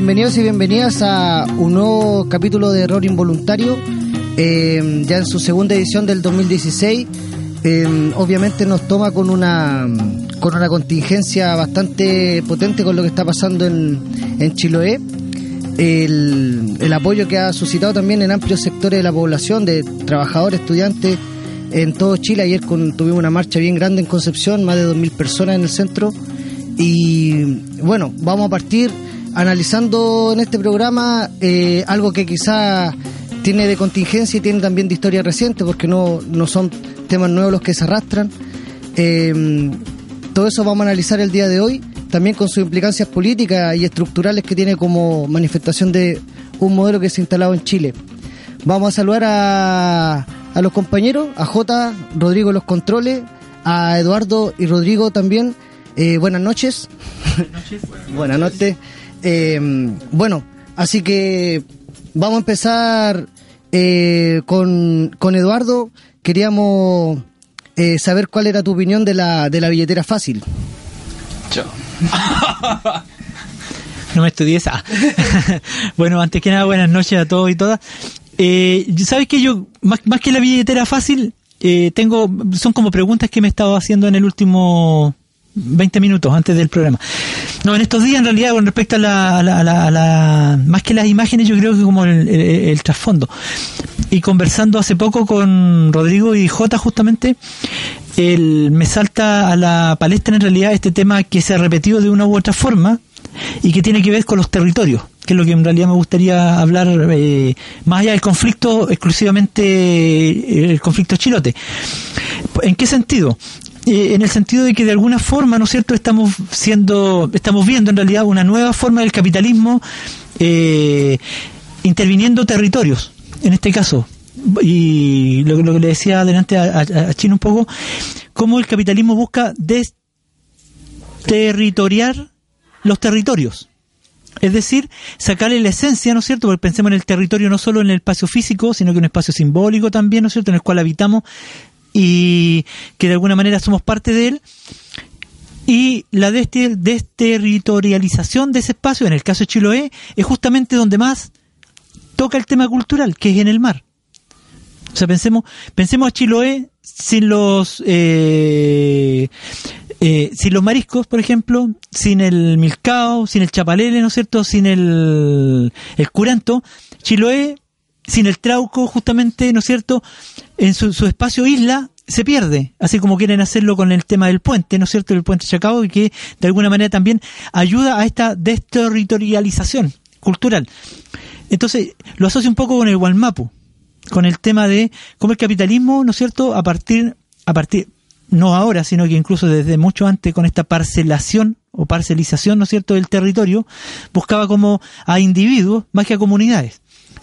Bienvenidos y bienvenidas a un nuevo capítulo de Error Involuntario, eh, ya en su segunda edición del 2016. Eh, obviamente nos toma con una con una contingencia bastante potente con lo que está pasando en, en Chiloé. El, el apoyo que ha suscitado también en amplios sectores de la población, de trabajadores, estudiantes, en todo Chile. Ayer con, tuvimos una marcha bien grande en Concepción, más de 2.000 personas en el centro. Y bueno, vamos a partir analizando en este programa eh, algo que quizá tiene de contingencia y tiene también de historia reciente, porque no, no son temas nuevos los que se arrastran. Eh, todo eso vamos a analizar el día de hoy, también con sus implicancias políticas y estructurales que tiene como manifestación de un modelo que se ha instalado en Chile. Vamos a saludar a, a los compañeros, a J, Rodrigo los controles, a Eduardo y Rodrigo también. Eh, buenas noches. Buenas noches. buenas noches. Eh, bueno, así que vamos a empezar eh, con, con Eduardo. Queríamos eh, saber cuál era tu opinión de la, de la billetera fácil. Yo. no me estudié esa. bueno, antes que nada, buenas noches a todos y todas. Eh, ¿Sabes que yo, más, más que la billetera fácil, eh, tengo, son como preguntas que me he estado haciendo en el último 20 minutos antes del programa. No, en estos días, en realidad, con respecto a la, a la, a la, más que las imágenes, yo creo que como el, trasfondo. Y conversando hace poco con Rodrigo y Jota, justamente, el, me salta a la palestra en realidad este tema que se ha repetido de una u otra forma y que tiene que ver con los territorios, que es lo que en realidad me gustaría hablar eh, más allá del conflicto, exclusivamente el conflicto chilote. ¿En qué sentido? Eh, en el sentido de que de alguna forma, ¿no es cierto?, estamos siendo, estamos viendo en realidad una nueva forma del capitalismo eh, interviniendo territorios, en este caso. Y lo, lo que le decía adelante a, a, Chino un poco, cómo el capitalismo busca desterritoriar los territorios. Es decir, sacarle la esencia, ¿no es cierto? Porque pensemos en el territorio no solo en el espacio físico, sino que un espacio simbólico también, ¿no es cierto? En el cual habitamos y que de alguna manera somos parte de él y la desterritorialización de ese espacio, en el caso de Chiloé, es justamente donde más toca el tema cultural, que es en el mar. O sea, pensemos, pensemos a Chiloé sin los eh, eh, sin los mariscos, por ejemplo, sin el milcao, sin el chapalele, ¿no es cierto? Sin el, el curanto. Chiloé sin el trauco, justamente, ¿no es cierto?, en su, su, espacio isla se pierde, así como quieren hacerlo con el tema del puente, ¿no es cierto?, el puente Chacao, y que de alguna manera también ayuda a esta desterritorialización cultural. Entonces, lo asocio un poco con el Walmapu, con el tema de cómo el capitalismo, ¿no es cierto?, a partir, a partir, no ahora, sino que incluso desde mucho antes con esta parcelación o parcelización, ¿no es cierto?, del territorio, buscaba como a individuos más que a comunidades.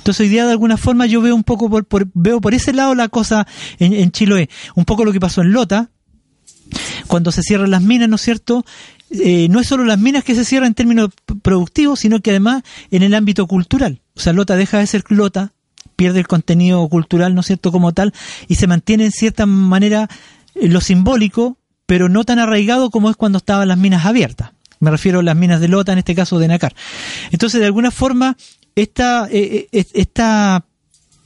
Entonces hoy día de alguna forma yo veo un poco por, por veo por ese lado la cosa en, en, Chiloé, un poco lo que pasó en Lota, cuando se cierran las minas, ¿no es cierto? Eh, no es solo las minas que se cierran en términos productivos, sino que además en el ámbito cultural. O sea, Lota deja de ser Lota, pierde el contenido cultural, ¿no es cierto?, como tal, y se mantiene en cierta manera lo simbólico, pero no tan arraigado como es cuando estaban las minas abiertas. Me refiero a las minas de Lota, en este caso de Nacar. Entonces, de alguna forma, esta, eh, esta,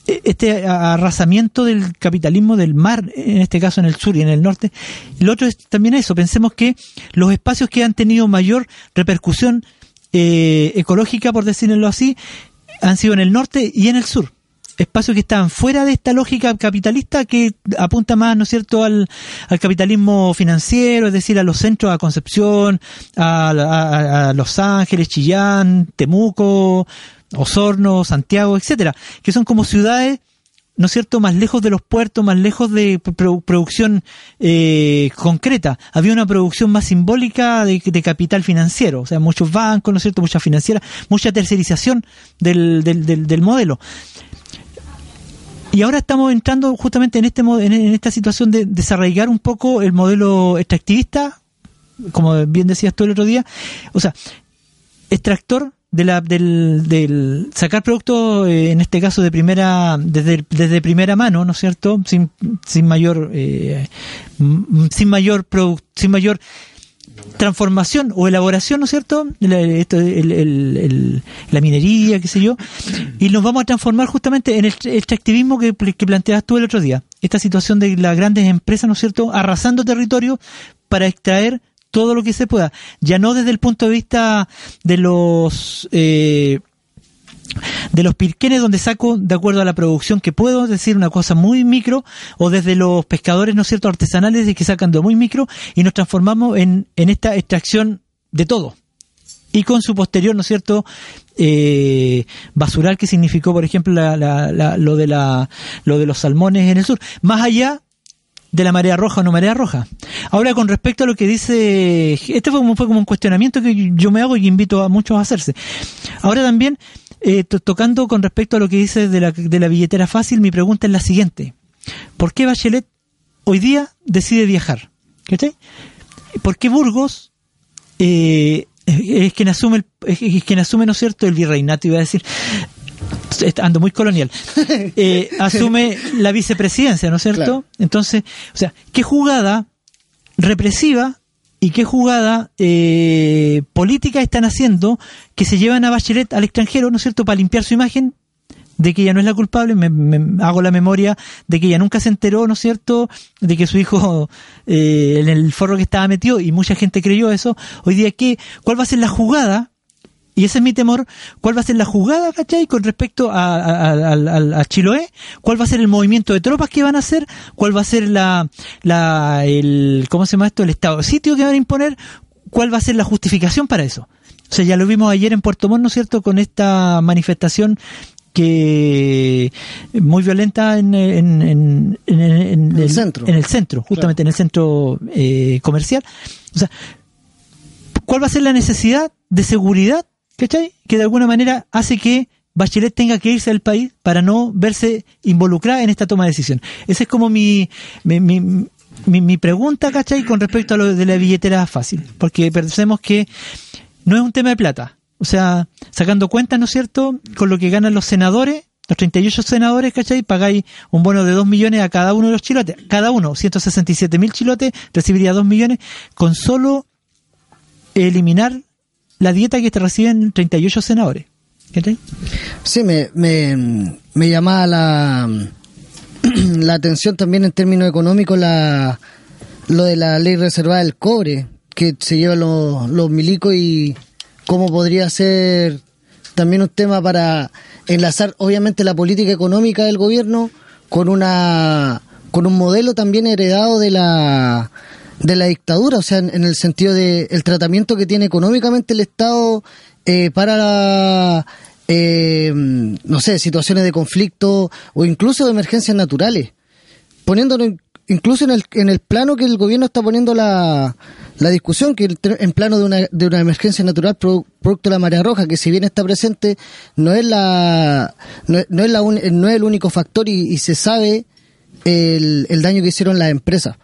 este arrasamiento del capitalismo del mar, en este caso en el sur y en el norte, lo otro es también eso, pensemos que los espacios que han tenido mayor repercusión eh, ecológica, por decirlo así, han sido en el norte y en el sur espacios que están fuera de esta lógica capitalista que apunta más, ¿no es cierto?, al, al capitalismo financiero, es decir, a los centros, a Concepción, a, a, a Los Ángeles, Chillán, Temuco, Osorno, Santiago, etcétera, que son como ciudades ¿no es cierto?, más lejos de los puertos, más lejos de producción eh, concreta. Había una producción más simbólica de, capital financiero, o sea, muchos bancos, ¿no es cierto?, mucha financiera, mucha tercerización del, del, del, modelo. Y ahora estamos entrando justamente en, este, en esta situación de desarraigar un poco el modelo extractivista, como bien decías tú el otro día. O sea, extractor de la, del, del sacar productos, eh, en este caso de primera, desde, desde primera mano, ¿no es cierto? Sin, sin mayor, eh, sin mayor sin mayor transformación o elaboración, ¿no es cierto? La, esto, el, el, la minería, qué sé yo, y nos vamos a transformar justamente en el extractivismo que, que planteas tú el otro día. Esta situación de las grandes empresas, ¿no es cierto?, arrasando territorio para extraer todo lo que se pueda. Ya no desde el punto de vista de los... Eh, de los pirquenes donde saco de acuerdo a la producción que puedo, decir, una cosa muy micro, o desde los pescadores, ¿no es cierto?, artesanales que sacan de muy micro y nos transformamos en, en esta extracción de todo. Y con su posterior, ¿no es cierto?, eh, basural que significó, por ejemplo, la, la, lo, de la, lo de los salmones en el sur. Más allá de la marea roja o no marea roja. Ahora, con respecto a lo que dice, este fue como, fue como un cuestionamiento que yo me hago y invito a muchos a hacerse. Ahora también, eh, tocando con respecto a lo que dice de la, de la billetera fácil, mi pregunta es la siguiente. ¿Por qué Bachelet hoy día decide viajar? ¿Cachai? ¿Por qué Burgos eh, es quien asume, el, es quien asume, ¿no es cierto?, el virreinato, iba a decir, ando muy colonial, eh, asume la vicepresidencia, ¿no es cierto? Entonces, o sea, ¿qué jugada represiva y qué jugada eh, política están haciendo que se llevan a Bachelet al extranjero, ¿no es cierto?, para limpiar su imagen de que ella no es la culpable, me, hago la memoria de que ella nunca se enteró, ¿no es cierto?, de que su hijo eh, en el forro que estaba metido y mucha gente creyó eso. Hoy día, ¿qué, ¿cuál va a ser la jugada y ese es mi temor, ¿cuál va a ser la jugada, cachai, con respecto a, Chiloé? ¿Cuál va a ser el movimiento de tropas que van a hacer? ¿Cuál va a ser la, la, el, ¿cómo se llama esto? El estado de sitio que van a imponer? ¿Cuál va a ser la justificación para eso? O sea, ya lo vimos ayer en Puerto Montt, ¿no es cierto?, con esta manifestación que muy violenta en, en, el, centro en el centro justamente en el centro eh, comercial o sea cuál va a ser la necesidad de seguridad ¿cachai? Que de alguna manera hace que Bachelet tenga que irse del país para no verse involucrada en esta toma de decisión. Esa es como mi, mi, mi, mi, pregunta, ¿cachai? Con respecto a lo de la billetera fácil. Porque pensemos que no es un tema de plata. O sea, sacando cuentas, ¿no es cierto?, con lo que ganan los senadores, los 38 senadores, ¿cachai? Pagáis un bono de 2 millones a cada uno de los chilotes. Cada uno, 167 mil chilotes, recibiría 2 millones con solo eliminar la dieta que te reciben 38 senadores. ¿Qué Sí, me, me, me llamaba la, la atención también en términos económicos la, lo de la ley reservada del cobre que se lleva los, los milicos y cómo podría ser también un tema para enlazar obviamente la política económica del gobierno con una con un modelo también heredado de la de la dictadura, o sea, en, el sentido de el tratamiento que tiene económicamente el Estado eh, para, eh, no sé, situaciones de conflicto o incluso de emergencias naturales, poniéndolo incluso en el, en el plano que el gobierno está poniendo la, la discusión, que en plano de una, de una emergencia natural producto de la marea roja, que si bien está presente, no es la no, es, la no es el único factor y, y se sabe el, el daño que hicieron las empresas.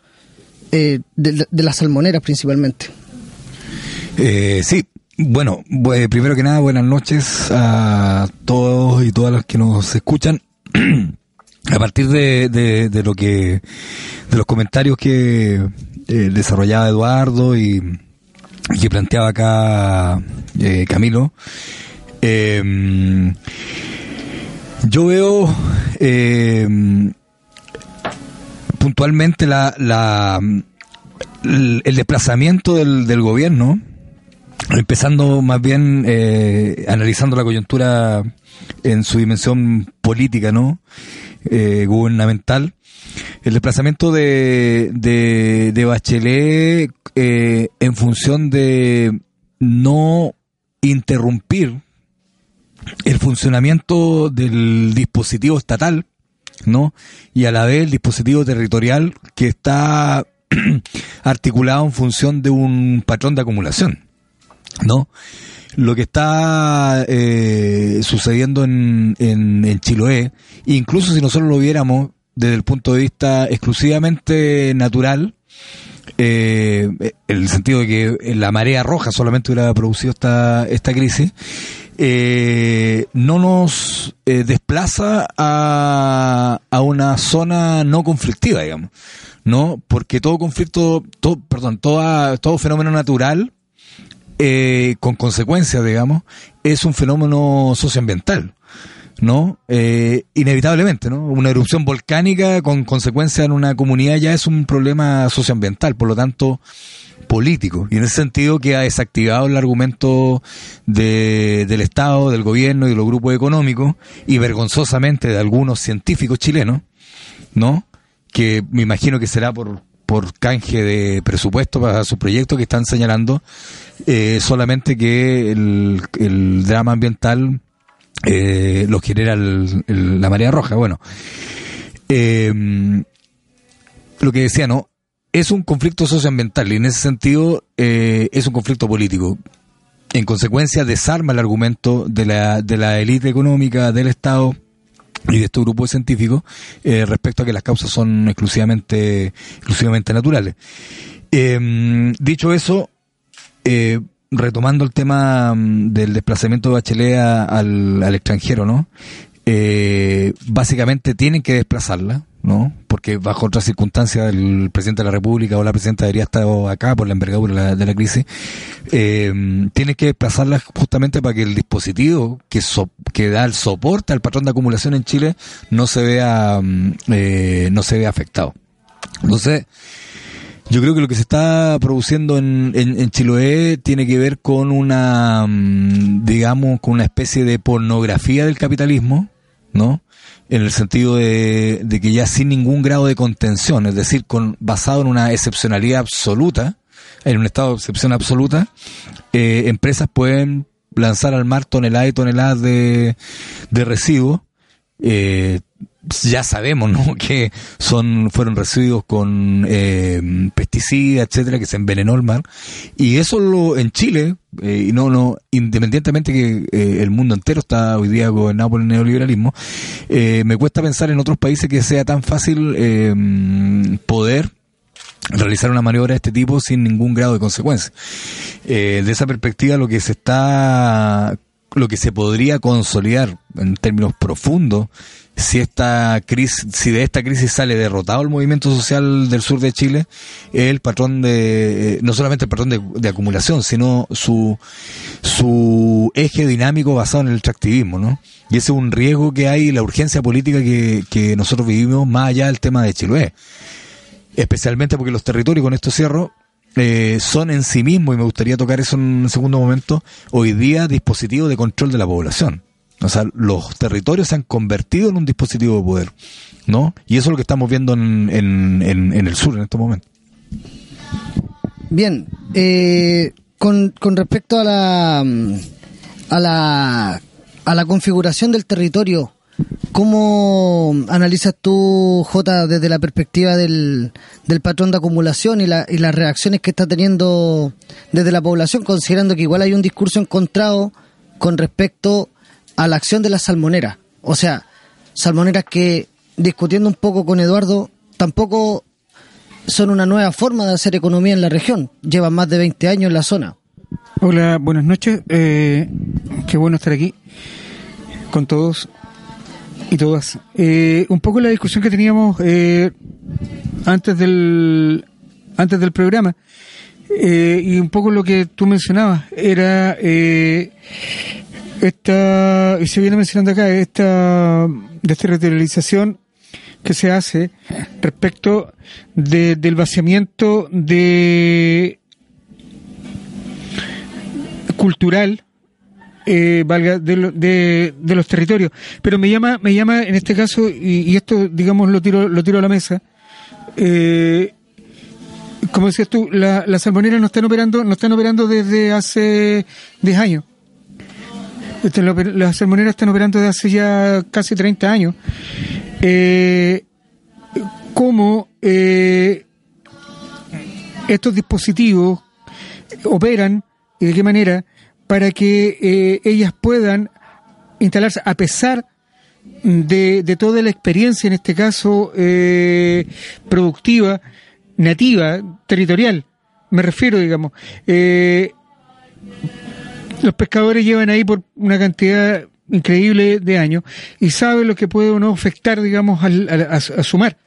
Eh, de, las salmoneras principalmente. Eh, sí, bueno, primero que nada, buenas noches a todos y todas las que nos escuchan. a partir de, de, lo que, de los comentarios que eh, desarrollaba Eduardo y, que planteaba acá eh, Camilo, yo veo puntualmente la, la, el desplazamiento del, del gobierno, empezando más bien eh, analizando la coyuntura en su dimensión política, ¿no? Eh, gubernamental. El desplazamiento de, de, de Bachelet eh, en función de no interrumpir el funcionamiento del dispositivo estatal ¿no? Y a la vez el dispositivo territorial que está articulado en función de un patrón de acumulación, ¿no? Lo que está eh, sucediendo en, en, Chiloé, incluso si nosotros lo viéramos desde el punto de vista exclusivamente natural, eh, en el sentido de que la marea roja solamente hubiera producido esta, esta crisis, eh, no nos eh, desplaza a, a una zona no conflictiva, digamos, ¿no? Porque todo conflicto, todo, perdón, toda, todo fenómeno natural, eh, con consecuencias, digamos, es un fenómeno socioambiental. ¿no? Eh, inevitablemente, ¿no? Una erupción volcánica con consecuencia en una comunidad ya es un problema socioambiental, por lo tanto, político. Y en ese sentido que ha desactivado el argumento de, del Estado, del gobierno y de los grupos económicos, y vergonzosamente de algunos científicos chilenos, ¿no? Que me imagino que será por, por canje de presupuesto para su proyecto que están señalando eh, solamente que el, el drama ambiental eh, lo genera el- la marea roja. Bueno, eh, lo que decía, ¿no? Es un conflicto socioambiental y en ese sentido eh, es un conflicto político. En consecuencia, desarma el argumento de la, de la élite económica, del Estado y de estos grupos científicos eh, respecto a que las causas son exclusivamente, exclusivamente naturales. Eh, dicho eso, eh, retomando el tema mm, del desplazamiento de Bachelet al, al extranjero, ¿no? Básicamente tienen que desplazarla, ¿no? Porque bajo otras circunstancias el presidente de la República o la presidenta debería estar acá por la envergadura de la, de crisis. Eh, tienen que desplazarla justamente para que el dispositivo que, que da el soporte al patrón de acumulación en Chile no se vea, mm, eh, no se vea afectado. Entonces, yo creo que lo que se está produciendo en, en, en Chiloé tiene que ver con una, mm, digamos, con una especie de pornografía del capitalismo, ¿no? En el sentido de, de que ya sin ningún grado de contención, es decir, con, basado en una excepcionalidad absoluta, en un estado de excepción absoluta, eh, empresas pueden lanzar al mar toneladas y toneladas de, de residuos, eh, ya sabemos ¿no? que son fueron residuos con eh, pesticidas etcétera que se envenenó el mar y eso lo en Chile eh, no no independientemente que eh, el mundo entero está hoy día gobernado por el neoliberalismo eh, me cuesta pensar en otros países que sea tan fácil eh, poder realizar una maniobra de este tipo sin ningún grado de consecuencia. De esa perspectiva, lo que se está, lo que se podría consolidar en términos profundos, si esta crisis, si de esta crisis sale derrotado el movimiento social del sur de Chile, el patrón de, eh, no solamente el patrón de, acumulación, sino su, su eje dinámico basado en el extractivismo, ¿no? Y ese es un riesgo que hay, la urgencia política que, que nosotros vivimos más allá del tema de Chiloé especialmente porque los territorios, con esto cierro, eh, son en sí mismos, y me gustaría tocar eso en un segundo momento, hoy día dispositivos de control de la población. O sea, los territorios se han convertido en un dispositivo de poder, ¿no? Y eso es lo que estamos viendo en, en, en, en el sur en este momento. Bien, eh, con, con respecto a la, a la a la configuración del territorio, ¿cómo analizas tú, Jota, desde la perspectiva del, del patrón de acumulación y, la, y las reacciones que está teniendo desde la población, considerando que igual hay un discurso encontrado con respecto a la acción de las salmoneras? O sea, salmoneras que, discutiendo un poco con Eduardo, tampoco son una nueva forma de hacer economía en la región. Llevan más de 20 años en la zona. Hola, buenas noches. Eh, qué bueno estar aquí con todos y todas. Eh, un poco la discusión que teníamos eh, antes del antes del programa eh, y un poco lo que tú mencionabas era eh, esta y se viene mencionando acá esta desterritorialización que se hace respecto de, del vaciamiento de cultural eh, valga de, de, de los territorios. Pero me llama me llama en este caso y, y esto digamos lo tiro lo tiro a la mesa eh, como decías tú la- las salmoneras no están operando no están operando desde hace 10 años. Este, las salmoneras están operando desde hace ya casi 30 años. Eh, cómo eh, estos dispositivos operan y de qué manera para que eh, ellas puedan instalarse a pesar de, de toda la experiencia, en este caso eh, productiva, nativa, territorial. Me refiero, digamos, eh, los pescadores llevan ahí por una cantidad increíble de años y saben lo que puede o no afectar, digamos, al, a, a su mar.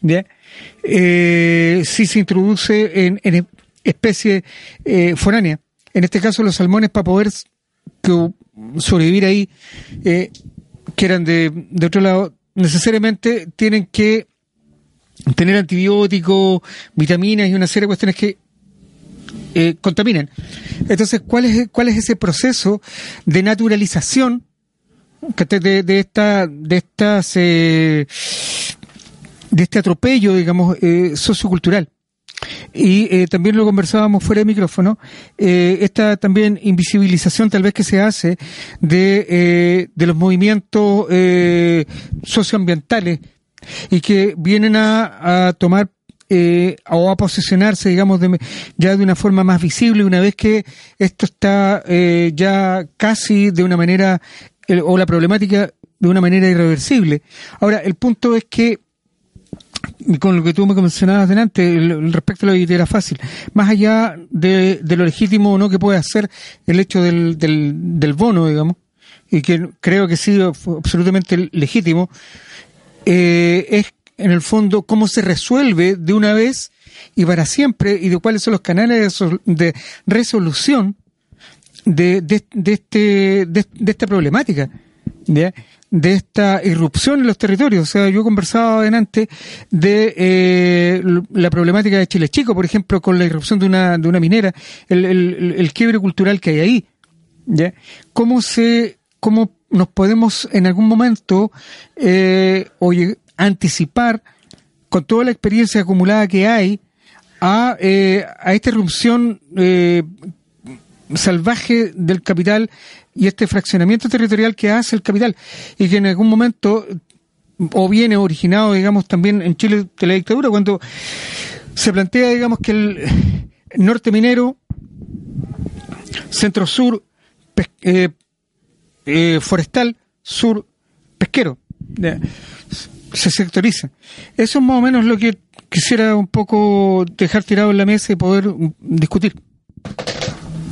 ¿ya? Eh, si se introduce en, en especie eh, foránea. En este caso, los salmones, para poder que- sobrevivir ahí, eh, que eran de, de otro lado, necesariamente tienen que tener antibióticos, vitaminas y una serie de cuestiones que eh, contaminan. Entonces, ¿cuál es, ¿cuál es ese proceso de naturalización de esta, de estas, eh, de este atropello, digamos, eh, sociocultural? Y eh, también lo conversábamos fuera de micrófono, eh, esta también invisibilización tal vez que se hace de, eh, de los movimientos eh, socioambientales y que vienen a, a tomar eh, o a posicionarse, digamos, de, ya de una forma más visible una vez que esto está eh, ya casi de una manera, o la problemática de una manera irreversible. Ahora, el punto es que con lo que tú me mencionabas delante, el- respecto a la billetera fácil, más allá de, lo legítimo o no que puede hacer el hecho del, del, del bono, digamos, y que creo que sí absolutamente legítimo, eh, es en el fondo cómo se resuelve de una vez y para siempre y de cuáles son los canales de resolución de, de, de este, de, de esta problemática, de esta irrupción en los territorios. O sea, yo conversaba antes de eh, la problemática de Chile Chico, por ejemplo, con la irrupción de una, de una minera, el, el, el- el quiebre cultural que hay ahí. ¿ya? ¿Cómo, se, ¿Cómo nos podemos en algún momento eh, oye, anticipar con toda la experiencia acumulada que hay a, eh, a esta irrupción eh, salvaje del capital y este fraccionamiento territorial que hace el capital y que en algún momento o viene originado, digamos, también en Chile de la dictadura, cuando se plantea, digamos, que el norte minero, centro sur, eh, eh, forestal, sur, pesquero. Se sectoriza. Eso es más o menos lo que quisiera un poco dejar tirado en la mesa y poder discutir.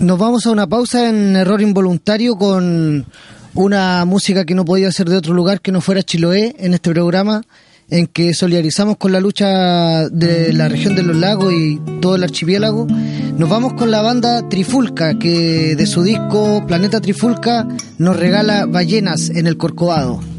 Nos vamos a una pausa en error involuntario con una música que no podía ser de otro lugar que no fuera Chiloé en este programa en que solidarizamos con la lucha de la región de los lagos y todo el archipiélago. Nos vamos con la banda Trifulca que de su disco Planeta Trifulca nos regala Ballenas en el Corcovado.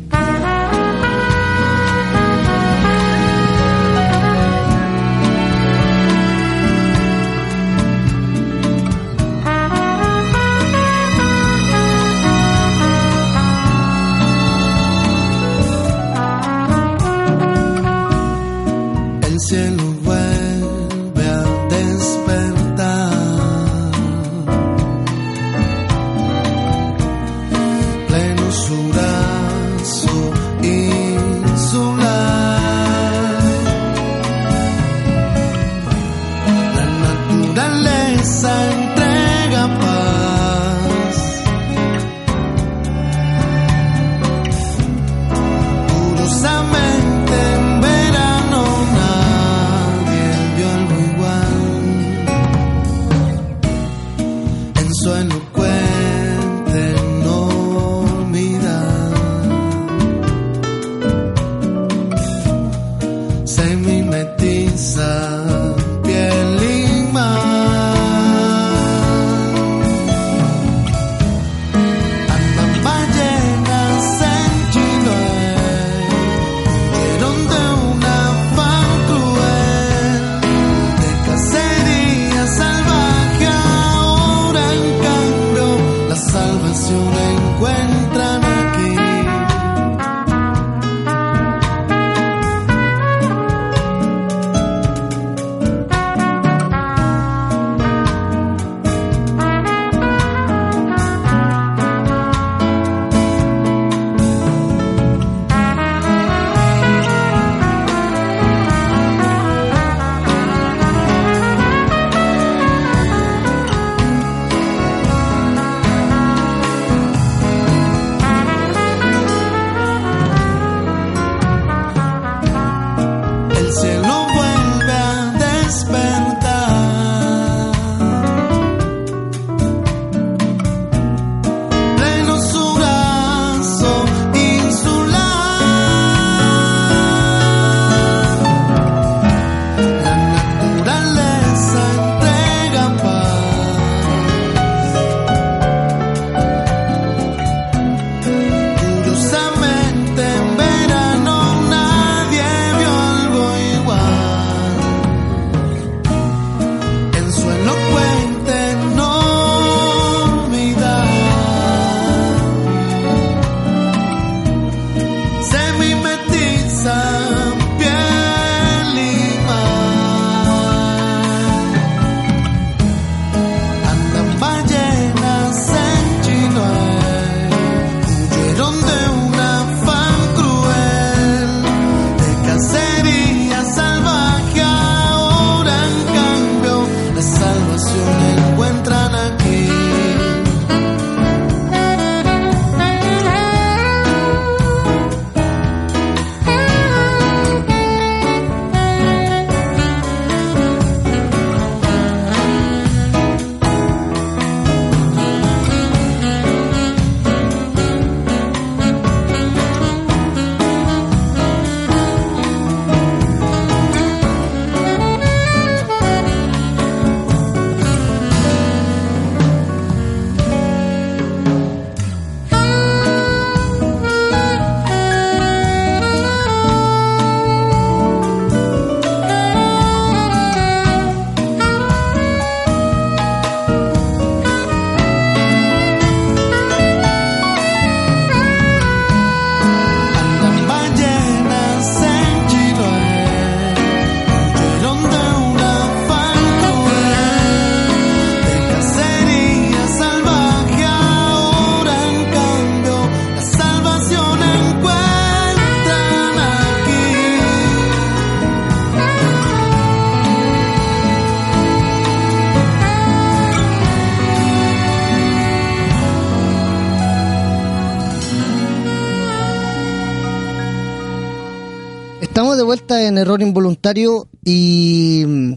Estamos de vuelta en Error Involuntario y mm,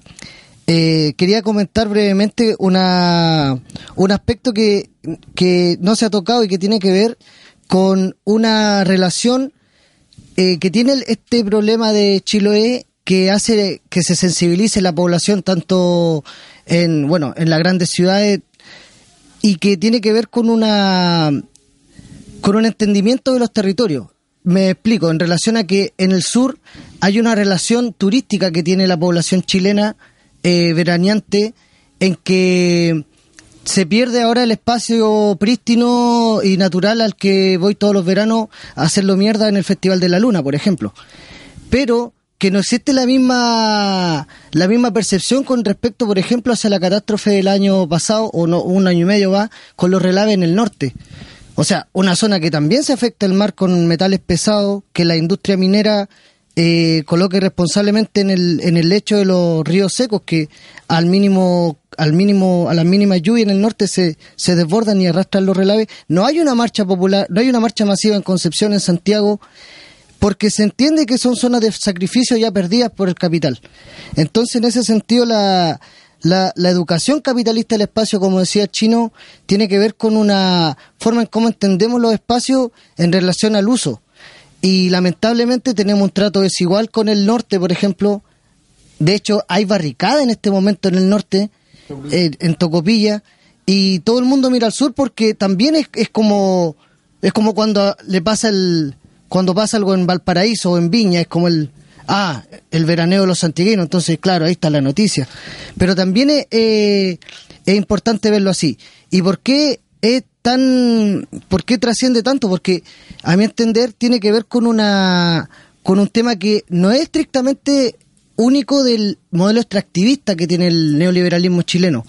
eh, quería comentar brevemente una, un aspecto que, que no se ha tocado y que tiene que ver con una relación eh, que tiene este problema de Chiloé que hace que se sensibilice la población tanto en bueno en las grandes ciudades y que tiene que ver con una con un entendimiento de los territorios. Me explico, en relación a que en el sur hay una relación turística que tiene la población chilena eh, veraneante en que se pierde ahora el espacio prístino y natural al que voy todos los veranos a hacerlo mierda en el Festival de la Luna, por ejemplo. Pero que no existe la misma la misma percepción con respecto, por ejemplo, hacia la catástrofe del año pasado o no, un año y medio va con los relaves en el norte. O sea, una zona que también se afecta el mar con metales pesados, que la industria minera eh, coloque responsablemente en el, en el lecho de los ríos secos, que al mínimo, al mínimo, a las mínimas lluvias en el norte se, se desbordan y arrastran los relaves. No hay una marcha popular, no hay una marcha masiva en Concepción, en Santiago, porque se entiende que son zonas de sacrificio ya perdidas por el capital. Entonces, en ese sentido, la, la, la educación capitalista del espacio, como decía Chino, tiene que ver con una forma en cómo entendemos los espacios en relación al uso. Y lamentablemente tenemos un trato desigual con el norte, por ejemplo. De hecho, hay barricada en este momento en el norte, en Tocopilla, y todo el mundo mira al sur porque también es, es como es como cuando le pasa el cuando pasa algo en Valparaíso o en Viña, es como el ah, el veraneo de los antiguinos, entonces claro, ahí está la noticia. Pero también es, eh, es importante verlo así. ¿Y por qué es tan por qué trasciende tanto? Porque a mi entender tiene que ver con una con un tema que no es estrictamente único del modelo extractivista que tiene el neoliberalismo chileno.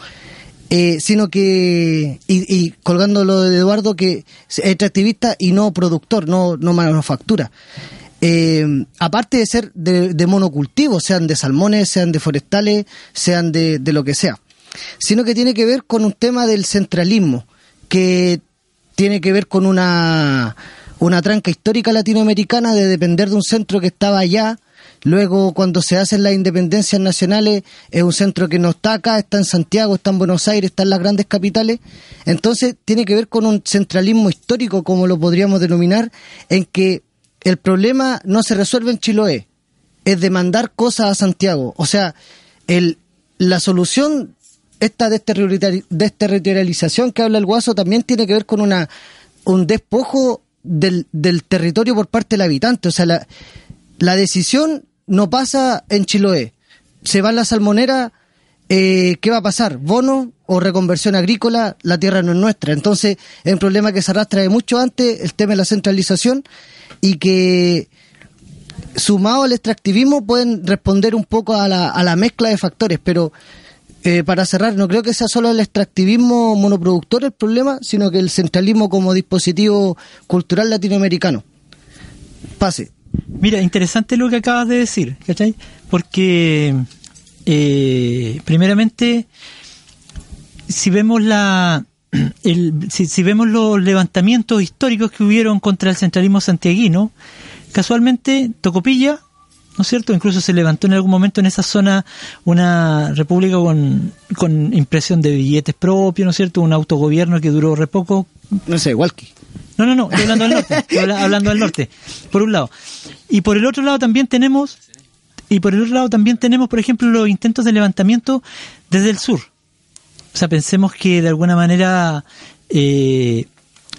Eh, sino que, y, y colgando lo de Eduardo, que es extractivista y no productor, no, no manufactura. Eh, aparte de ser de, de monocultivo, sean de salmones, sean de forestales, sean de, de lo que sea, sino que tiene que ver con un tema del centralismo, que tiene que ver con una, una tranca histórica latinoamericana de depender de un centro que estaba allá, Luego, cuando se hacen las independencias nacionales, es un centro que no está acá, está en Santiago, está en Buenos Aires, está en las grandes capitales. Entonces, tiene que ver con un centralismo histórico, como lo podríamos denominar, en que el problema no se resuelve en Chiloé, es demandar cosas a Santiago. O sea, el, la solución, esta desterritori- desterritorialización que habla el Guaso, también tiene que ver con una un despojo del, del territorio por parte del habitante. O sea, la, la decisión no pasa en Chiloé. Se va en la salmonera, eh, ¿qué va a pasar? ¿Bono o reconversión agrícola? La tierra no es nuestra. Entonces, es un problema que se arrastra de mucho antes, el tema de la centralización, y que sumado al extractivismo pueden responder un poco a la, a la mezcla de factores, pero eh, para cerrar, no creo que sea solo el extractivismo monoproductor el problema, sino que el centralismo como dispositivo cultural latinoamericano. Pase. Mira, interesante lo que acabas de decir, ¿cachai? Porque, eh, primeramente, si vemos la, el- si, si vemos los levantamientos históricos que hubieron contra el centralismo santiaguino, casualmente Tocopilla, ¿no es cierto? Incluso se levantó en algún momento en esa zona una república con, con impresión de billetes propios, ¿no es cierto? Un autogobierno que duró re poco, No sé, Walkie. no, no, no, estoy hablando del norte, hablando del norte, por un lado. Y por el otro lado también tenemos, y por el otro lado también tenemos, por ejemplo, los intentos de levantamiento desde el sur. O sea, pensemos que de alguna manera eh,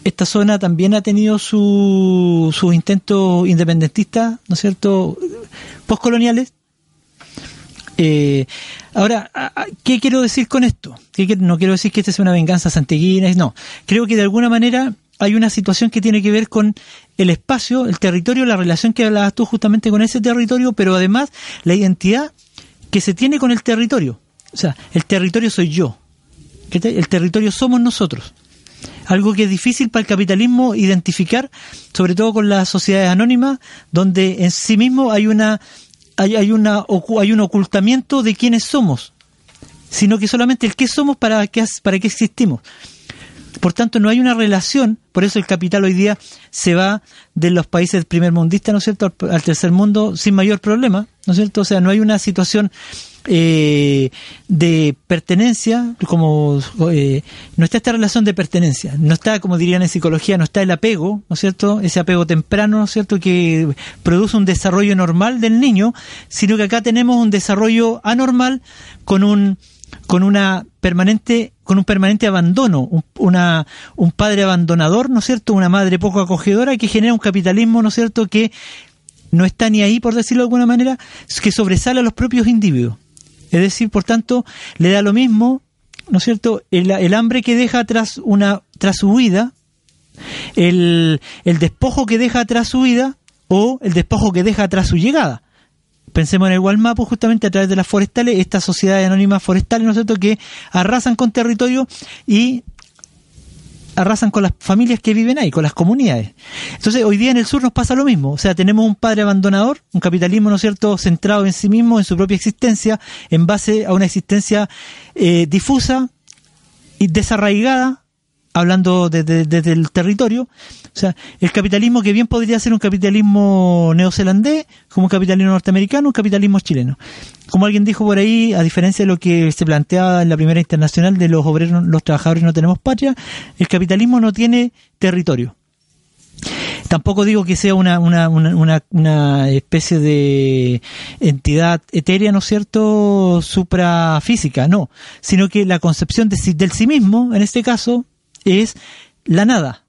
esta zona también ha tenido su- sus intentos independentistas, ¿no es cierto?, postcoloniales. Eh, ahora, ¿qué quiero decir con esto? ¿Qué quiero- no quiero decir que esta sea una venganza santiaguina, no. Creo que de alguna manera hay una situación que tiene que ver con el espacio, el territorio, la relación que hablabas tú justamente con ese territorio, pero además la identidad que se tiene con el territorio. O sea, el territorio soy yo. El territorio somos nosotros. Algo que es difícil para el capitalismo identificar, sobre todo con las sociedades anónimas, donde en sí mismo hay una hay, hay una hay un ocultamiento de quiénes somos, sino que solamente el qué somos para qué para qué existimos. Por tanto, no hay una relación, por eso el capital hoy día se va de los países primermundistas, ¿no es cierto?, al, tercer mundo sin mayor problema, ¿no es cierto? O sea, no hay una situación eh, de pertenencia, como eh, no está esta relación de pertenencia, no está, como dirían en psicología, no está el apego, ¿no es cierto? Ese apego temprano, ¿no es cierto?, que produce un desarrollo normal del niño, sino que acá tenemos un desarrollo anormal con un con una permanente con un permanente abandono, un, una, un padre abandonador, ¿no es cierto? Una madre poco acogedora que genera un capitalismo, ¿no es cierto?, que no está ni ahí, por decirlo de alguna manera, que sobresale a los propios individuos. Es decir, por tanto, le da lo mismo, ¿no es cierto?, el, el hambre que deja tras, una, tras su vida, el, el despojo que deja tras su vida o el despojo que deja tras su llegada. Pensemos en el Walmapu justamente a través de las forestales, estas sociedades anónimas forestales, ¿no es cierto?, que arrasan con territorio y arrasan con las familias que viven ahí, con las comunidades. Entonces, hoy día en el sur nos pasa lo mismo. O sea, tenemos un padre abandonador, un capitalismo, ¿no es cierto?, centrado en sí mismo, en su propia existencia, en base a una existencia eh, difusa y desarraigada, hablando desde desde el territorio. O sea, el capitalismo que bien podría ser un capitalismo neozelandés, como un capitalismo norteamericano, un capitalismo chileno. Como alguien dijo por ahí, a diferencia de lo que se planteaba en la primera internacional de los obreros, los trabajadores no tenemos patria, el capitalismo no tiene territorio. Tampoco digo que sea una, una, una, una, especie de entidad etérea, ¿no es cierto?, suprafísica, no, sino que la concepción de del sí mismo, en este caso, es la nada.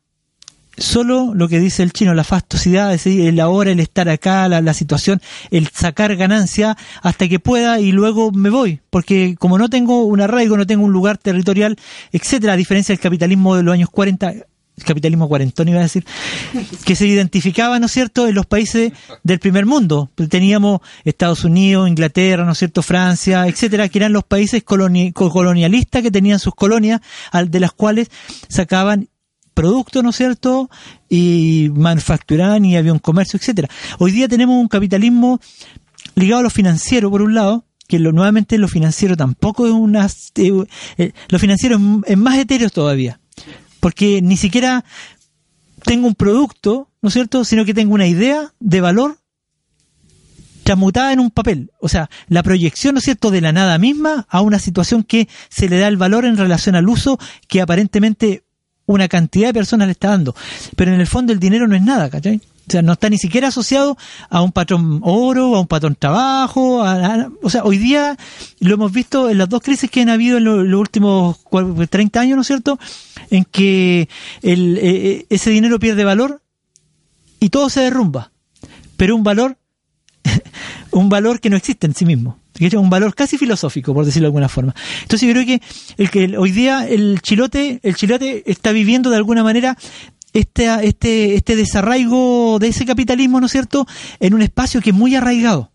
Solo lo que dice el chino, la fastosidad, es decir, el ahora, el estar acá, la, la situación, el sacar ganancia hasta que pueda y luego me voy. Porque como no tengo un arraigo, no tengo un lugar territorial, etcétera, a diferencia del capitalismo de los años 40, el capitalismo cuarentón iba a decir, que se identificaba, ¿no es cierto?, en los países del primer mundo. Teníamos Estados Unidos, Inglaterra, ¿no es cierto?, Francia, etcétera, que eran los países coloni- co- colonialistas que tenían sus colonias, al- de las cuales sacaban productos, ¿no es cierto?, y manufacturaban y había un comercio, etcétera. Hoy día tenemos un capitalismo ligado a lo financiero, por un lado, que lo, nuevamente lo financiero tampoco es una... eh, eh, lo financiero es, es más etéreo todavía, porque ni siquiera tengo un producto, ¿no es cierto?, sino que tengo una idea de valor transmutada en un papel. O sea, la proyección, ¿no es cierto?, de la nada misma a una situación que se le da el valor en relación al uso que aparentemente una cantidad de personas le está dando. Pero en el fondo el dinero no es nada, ¿cachai? O sea, no está ni siquiera asociado a un patrón oro, a un patrón trabajo. a- o sea, hoy día lo hemos visto en las dos crisis que han habido en lo- los últimos cua- 30 años, ¿no es cierto? En que el, eh, ese dinero pierde valor y todo se derrumba. Pero un valor un valor que no existe en sí mismo. Un valor casi filosófico, por decirlo de alguna forma. Entonces yo creo que el que hoy día el chilote, el chilote está viviendo de alguna manera este, este, este desarraigo de ese capitalismo, ¿no es cierto?, en un espacio que es muy arraigado.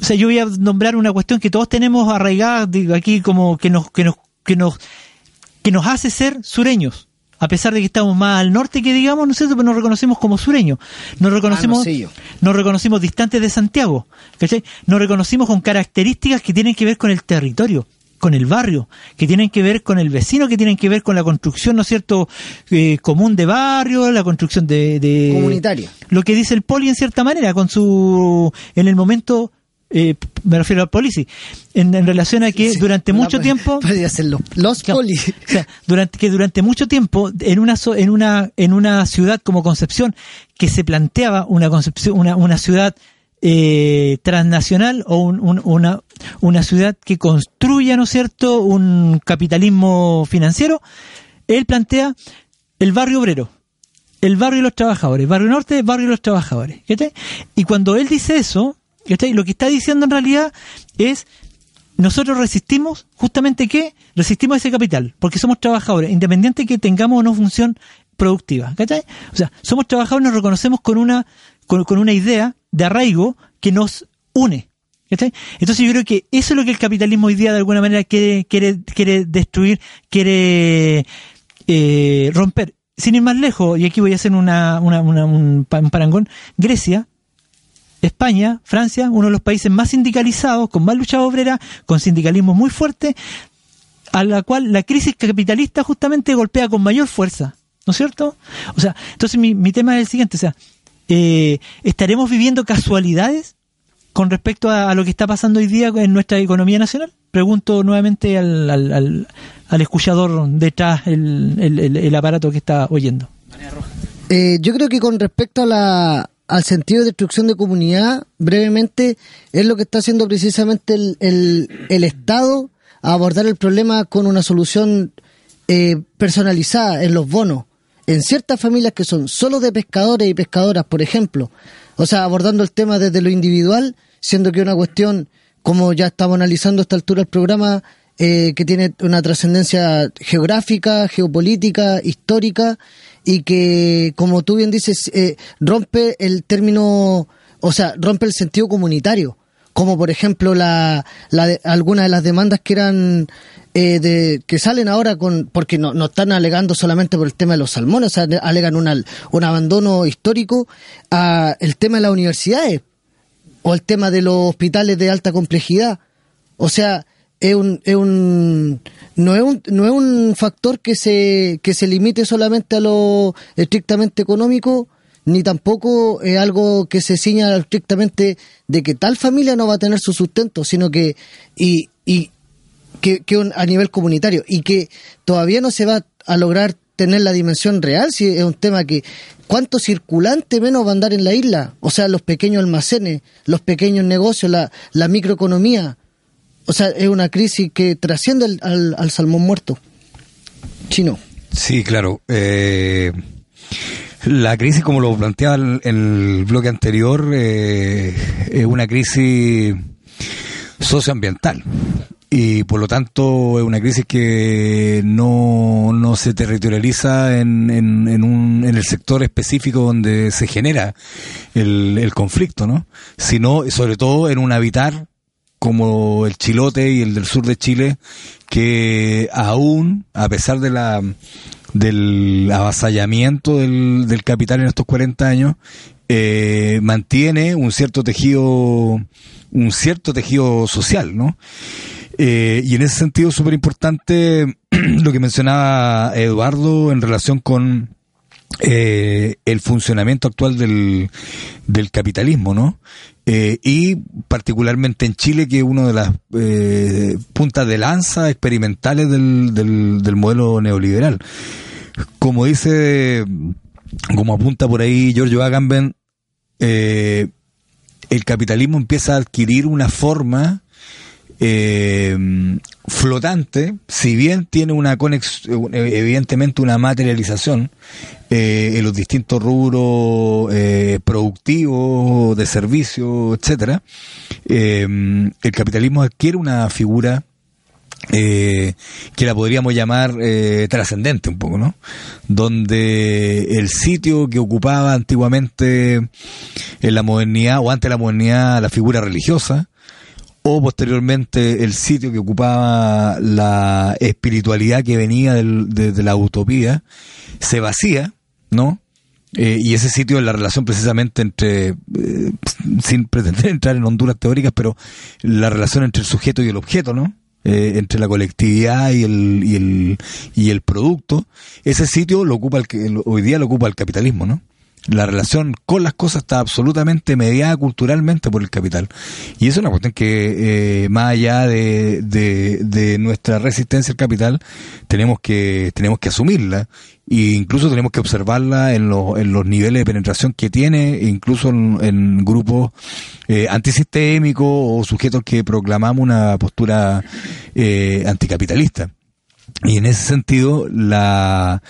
O sea, yo voy a nombrar una cuestión que todos tenemos arraigada digo, aquí como que nos, que nos, que nos, que nos hace ser sureños. A pesar de que estamos más al norte que digamos, ¿no es cierto? Pero nos reconocemos como sureños. Nos reconocemos, Hermosillo. nos reconocimos distantes de Santiago. ¿cachai? Nos reconocimos con características que tienen que ver con el territorio, con el barrio, que tienen que ver con el vecino, que tienen que ver con la construcción, ¿no es cierto?, eh, común de barrio, la construcción de, de... Comunitaria. Lo que dice el poli en cierta manera, con su... en el momento... eh, me refiero al policy, en, en relación a que Sí, durante la- mucho tiempo ser los, poli. o sea, durante que durante mucho tiempo en una en una en una ciudad como Concepción que se planteaba una concepción una, una ciudad eh, transnacional o un- un- una una ciudad que construya no es cierto un capitalismo financiero él plantea el barrio obrero el barrio de los trabajadores, barrio norte, barrio de los trabajadores. ¿cachai? Y cuando él dice eso, ¿cachai? lo que está diciendo en realidad es nosotros resistimos justamente qué? Resistimos ese capital, porque somos trabajadores, independiente que tengamos o función productiva. ¿cachai? O sea, somos trabajadores, nos reconocemos con una, con, una idea de arraigo que nos une. ¿cachai? Entonces yo creo que eso es lo que el capitalismo hoy día de alguna manera quiere, quiere, quiere destruir, quiere eh, romper. Sin ir más lejos, y aquí voy a hacer una, una- una- un parangón, Grecia, España, Francia, uno de los países más sindicalizados, con más lucha obrera, con sindicalismo muy fuerte, a la cual la crisis capitalista justamente golpea con mayor fuerza, ¿no es cierto? O sea, entonces mi, mi tema es el siguiente, o sea, eh, ¿estaremos viviendo casualidades con respecto a, lo que está pasando hoy día en nuestra economía nacional? Pregunto nuevamente al, al, al, al escuchador detrás el, el, el- el aparato que está oyendo. Eh, yo creo que con respecto a la, al sentido de destrucción de comunidad, brevemente, es lo que está haciendo precisamente el, el, el Estado a abordar el problema con una solución eh, personalizada en los bonos. En ciertas familias que son solo de pescadores y pescadoras, por ejemplo. O sea, abordando el tema desde lo individual, siendo que una cuestión, como ya estamos analizando a esta altura del programa, eh, que tiene una trascendencia geográfica, geopolítica, histórica, y que, como tú bien dices, eh, rompe el término, o sea, rompe el sentido comunitario, como por ejemplo la, la de- algunas de las demandas que eran eh, de que salen ahora con porque no, no están alegando solamente por el tema de los salmones, o sea, alegan un, al- un abandono histórico a el tema de las universidades o el tema de los hospitales de alta complejidad. O sea, es un, es un, no, es un, no es un factor que se, que se limite solamente a lo estrictamente económico, ni tampoco es algo que se ciña estrictamente de que tal familia no va a tener su sustento, sino que, y, y que, un- a nivel comunitario, y que todavía no se va a lograr tener la dimensión real, si es un tema que cuánto circulante menos va a andar en la isla, o sea, los pequeños almacenes, los pequeños negocios, la, la microeconomía, o sea, es una crisis que trasciende al salmón muerto chino. Sí, claro. Eh, la crisis, como lo planteaba el, el bloque anterior, eh, es una crisis socioambiental. Y por lo tanto es una crisis que no, no se territorializa en, en, en, un, en el sector específico donde se genera el, el conflicto, ¿no? Sino, sobre todo, en un habitar como el chilote y el del sur de Chile, que aún, a pesar de la del avasallamiento del, del capital en estos 40 años, eh, mantiene un cierto tejido, un cierto tejido social, ¿no? Eh, y en ese sentido súper importante lo que mencionaba Eduardo en relación con eh, el funcionamiento actual del, del capitalismo, ¿no? Eh, y particularmente en Chile, que es una de las eh, puntas de lanza experimentales del, del, del modelo neoliberal. Como dice, como apunta por ahí Giorgio Agamben, el capitalismo empieza a adquirir una forma eh, flotante, si bien tiene una conex, evidentemente una materialización eh, en los distintos rubros eh, productivos, de servicio, etcétera, eh, el capitalismo adquiere una figura eh, que la podríamos llamar eh, trascendente un poco, ¿no? Donde el sitio que ocupaba antiguamente en la modernidad o antes de la modernidad la figura religiosa, o posteriormente el sitio que ocupaba la espiritualidad que venía del- de, la utopía, se vacía, ¿no? Eh, y ese sitio es la relación precisamente entre, eh, sin pretender entrar en Honduras teóricas, pero la relación entre el sujeto y el objeto, ¿no? Eh, entre la colectividad y el, y el, y el producto, ese sitio lo ocupa el, hoy día lo ocupa el capitalismo, ¿no? La relación con las cosas está absolutamente mediada culturalmente por el capital. Y eso es una cuestión que, eh, más allá de, de, de nuestra resistencia al capital, tenemos que, tenemos que asumirla. E incluso tenemos que observarla en, los en los niveles de penetración que tiene, incluso en, en grupos eh, antisistémicos o sujetos que proclamamos una postura eh, anticapitalista. Y en ese sentido, la,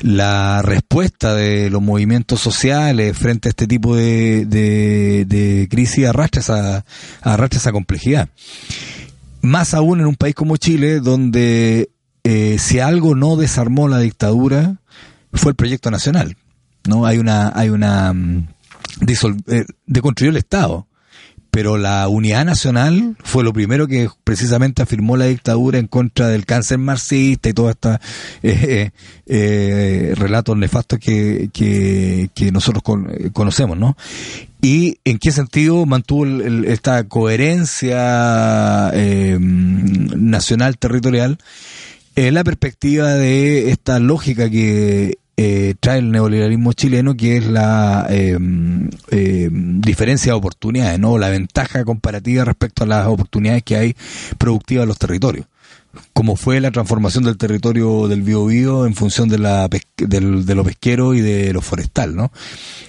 la respuesta de los movimientos sociales frente a este tipo de, de, de crisis arrastra esa, arrastra esa complejidad. Más aún en un país como Chile, donde eh, si algo no desarmó la dictadura, fue el proyecto nacional. ¿no? Hay una, hay una mm, eh, deconstruyó el Estado pero la unidad nacional fue lo primero que precisamente afirmó la dictadura en contra del cáncer marxista y todos estos eh, eh, relatos nefastos que, que, nosotros con- eh, conocemos, ¿no? y en qué sentido mantuvo el- esta coherencia eh, nacional territorial en la perspectiva de esta lógica que eh, trae el neoliberalismo chileno, que es la eh, diferencia de oportunidades, no, la ventaja comparativa respecto a las oportunidades que hay productivas en los territorios como fue la transformación del territorio del Biobío en función de la del- de lo pesquero y de lo forestal, ¿no?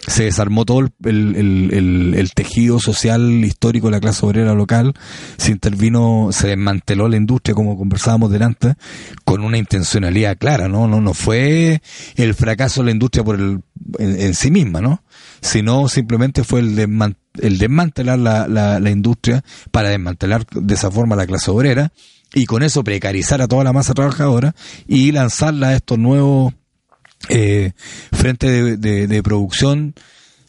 Se desarmó todo el, el- el- el- tejido social histórico de la clase obrera local, se intervino, se desmanteló la industria, como conversábamos delante, con una intencionalidad clara, ¿no? No, no fue el fracaso de la industria por el, en, sí misma, ¿no? Sino simplemente fue el, desman- el desmantelar la, la, la industria para desmantelar de esa forma la clase obrera y con eso precarizar a toda la masa trabajadora y lanzarla a estos nuevos eh, frentes de, de- producción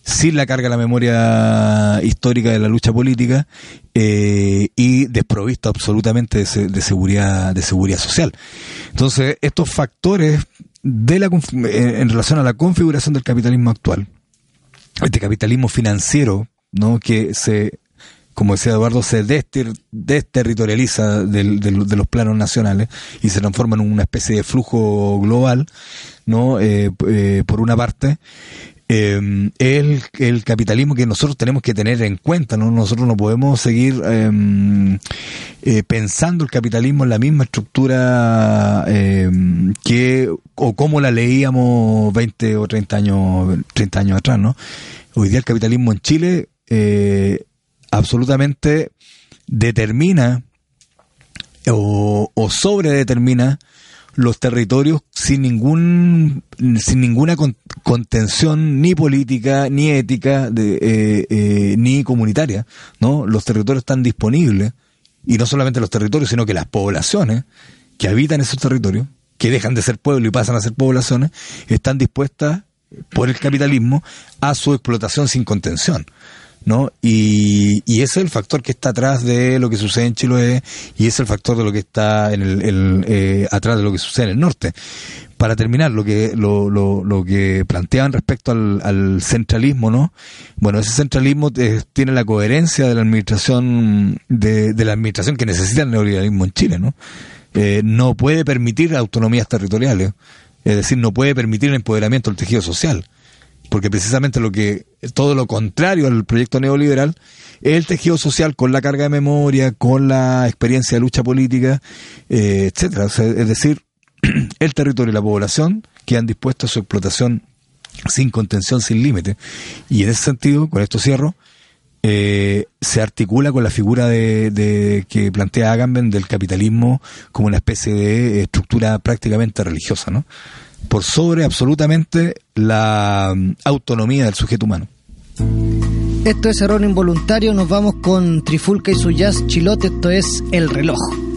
sin la carga de la memoria histórica de la lucha política eh, y desprovisto absolutamente de, de seguridad de seguridad social. Entonces, estos factores de la en en relación a la configuración del capitalismo actual, este capitalismo financiero, ¿no? que se como decía Eduardo, se dester- desterritorializa del- de los planos nacionales y se transforma en una especie de flujo global, ¿no? Eh, eh, por una parte, eh, el, capitalismo que nosotros tenemos que tener en cuenta, ¿no? Nosotros no podemos seguir eh, pensando el capitalismo en la misma estructura que, o como la leíamos 20 o 30 años, 30 años atrás, ¿no? Hoy día el capitalismo en Chile absolutamente determina o, sobredetermina los territorios sin ningún sin ninguna con- contención ni política ni ética eh, eh, ni comunitaria no los territorios están disponibles y no solamente los territorios sino que las poblaciones que habitan esos territorios que dejan de ser pueblo y pasan a ser poblaciones están dispuestas por el capitalismo a su explotación sin contención ¿no? Y, y ese es el factor que está atrás de lo que sucede en Chiloé y es el factor de lo que está en el, eh, atrás de lo que sucede en el norte. Para terminar, lo que lo, lo, lo que planteaban respecto al, al centralismo, ¿no? Bueno, ese centralismo eh, tiene la coherencia de la administración de, de la administración que necesita el neoliberalismo en Chile, ¿no? Eh, no puede permitir autonomías territoriales, es decir, no puede permitir el empoderamiento del tejido social porque precisamente lo que todo lo contrario al proyecto neoliberal es el tejido social con la carga de memoria, con la experiencia de lucha política, eh, etcétera. O sea, es decir, el territorio y la población quedan dispuestos a su explotación sin contención, sin límite. Y en ese sentido, con esto cierro, eh, se articula con la figura de, de que plantea Agamben del capitalismo como una especie de estructura prácticamente religiosa, ¿no? Por sobre absolutamente la mm, autonomía del sujeto humano. Esto es Error Involuntario, nos vamos con Trifulca y su jazz chilote, esto es El Reloj.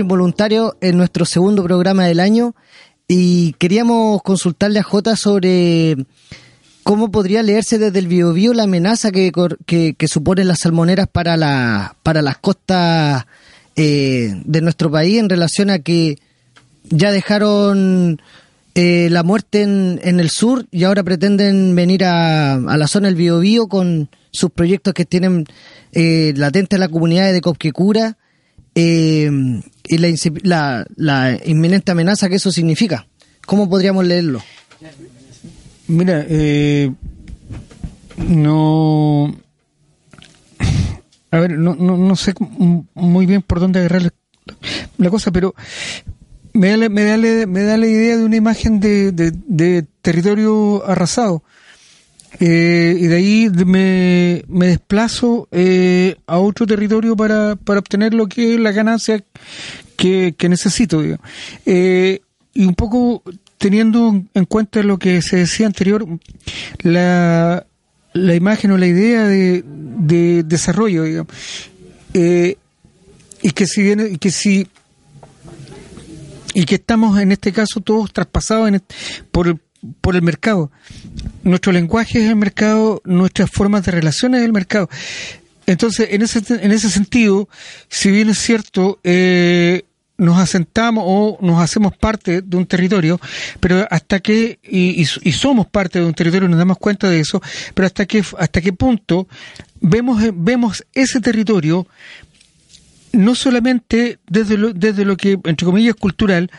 Involuntario en nuestro segundo programa del año. Y queríamos consultarle a Jota sobre cómo podría leerse desde el biobío la amenaza que, que, que suponen las salmoneras para, la, para las costas eh, de nuestro país en relación a que ya dejaron eh, la muerte en, en el sur y ahora pretenden venir a, la zona del Biobío con sus proyectos que tienen eh, latentes la comunidad de Copquecura. Eh, y la, la, la inminente amenaza que eso significa. ¿Cómo podríamos leerlo? Mira, eh, no. A ver, no, no, no sé muy bien por dónde agarrar la, cosa, pero me da, me, da, me da la idea de una imagen de, de territorio arrasado. Eh, y de ahí me, me desplazo eh, a otro territorio para, para obtener lo que es la ganancia que, que necesito. Eh, y un poco teniendo en cuenta lo que se decía anterior, la, la imagen o la idea de, de desarrollo, digamos. Eh, y que si viene, y que si y que estamos en este caso todos traspasados en por por el mercado. Nuestro lenguaje es el mercado, nuestras formas de relaciones es el mercado. Entonces, en ese, en ese sentido, si bien es cierto, eh, nos asentamos o nos hacemos parte de un territorio, pero hasta que, y, y- somos parte de un territorio, nos damos cuenta de eso, pero hasta qué, hasta qué punto vemos, vemos ese territorio no solamente desde lo, desde lo que, entre comillas, cultural,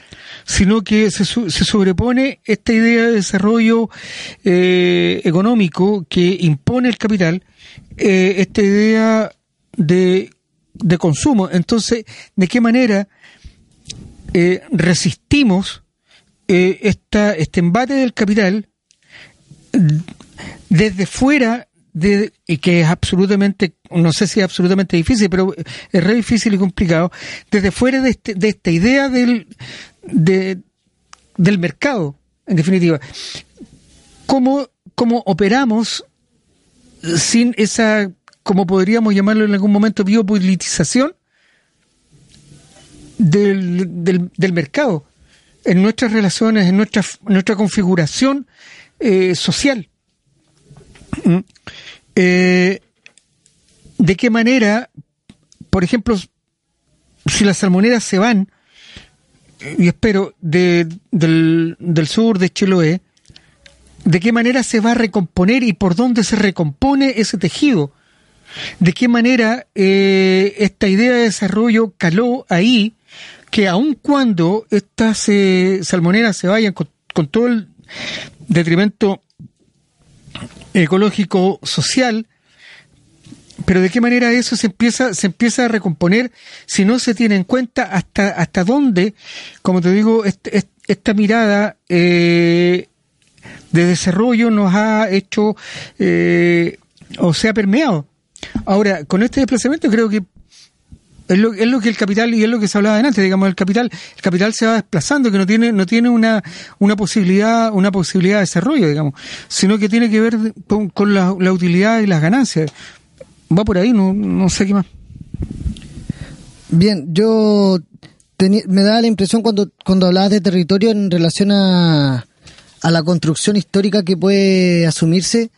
sino que se, se sobrepone esta idea de desarrollo eh, económico que impone el capital, eh, esta idea de, de consumo. Entonces, ¿de qué manera eh, resistimos esta, este embate del capital desde fuera de, y que es absolutamente, no sé si es absolutamente difícil, pero es re difícil y complicado, desde fuera de, este- de esta idea del, de- del mercado, en definitiva. ¿Cómo, cómo operamos sin esa, como podríamos llamarlo en algún momento, biopolitización? del, del, del mercado, en nuestras relaciones, en nuestra, nuestra configuración eh, social. ¿Mm? Eh, ¿De qué manera, por ejemplo, si las salmoneras se van, y espero, de, del, sur de Chiloé, ¿de qué manera se va a recomponer y por dónde se recompone ese tejido? ¿De qué manera eh, esta idea de desarrollo caló ahí que aun cuando estas eh, salmoneras se vayan con todo el detrimento ecológico social, pero de qué manera eso se empieza se empieza a recomponer si no se tiene en cuenta hasta hasta dónde como te digo est- est- esta mirada eh, de desarrollo nos ha hecho eh, o se ha permeado ahora con este desplazamiento creo que es lo, es lo que el capital y es lo que se hablaba antes digamos el capital el capital se va desplazando que no tiene no tiene una una posibilidad una posibilidad de desarrollo digamos sino que tiene que ver con, con la, la utilidad y las ganancias. Va por ahí no, no sé qué más. Bien, yo teni- me da la impresión cuando, cuando hablabas de territorio en relación a, a la construcción histórica que puede asumirse,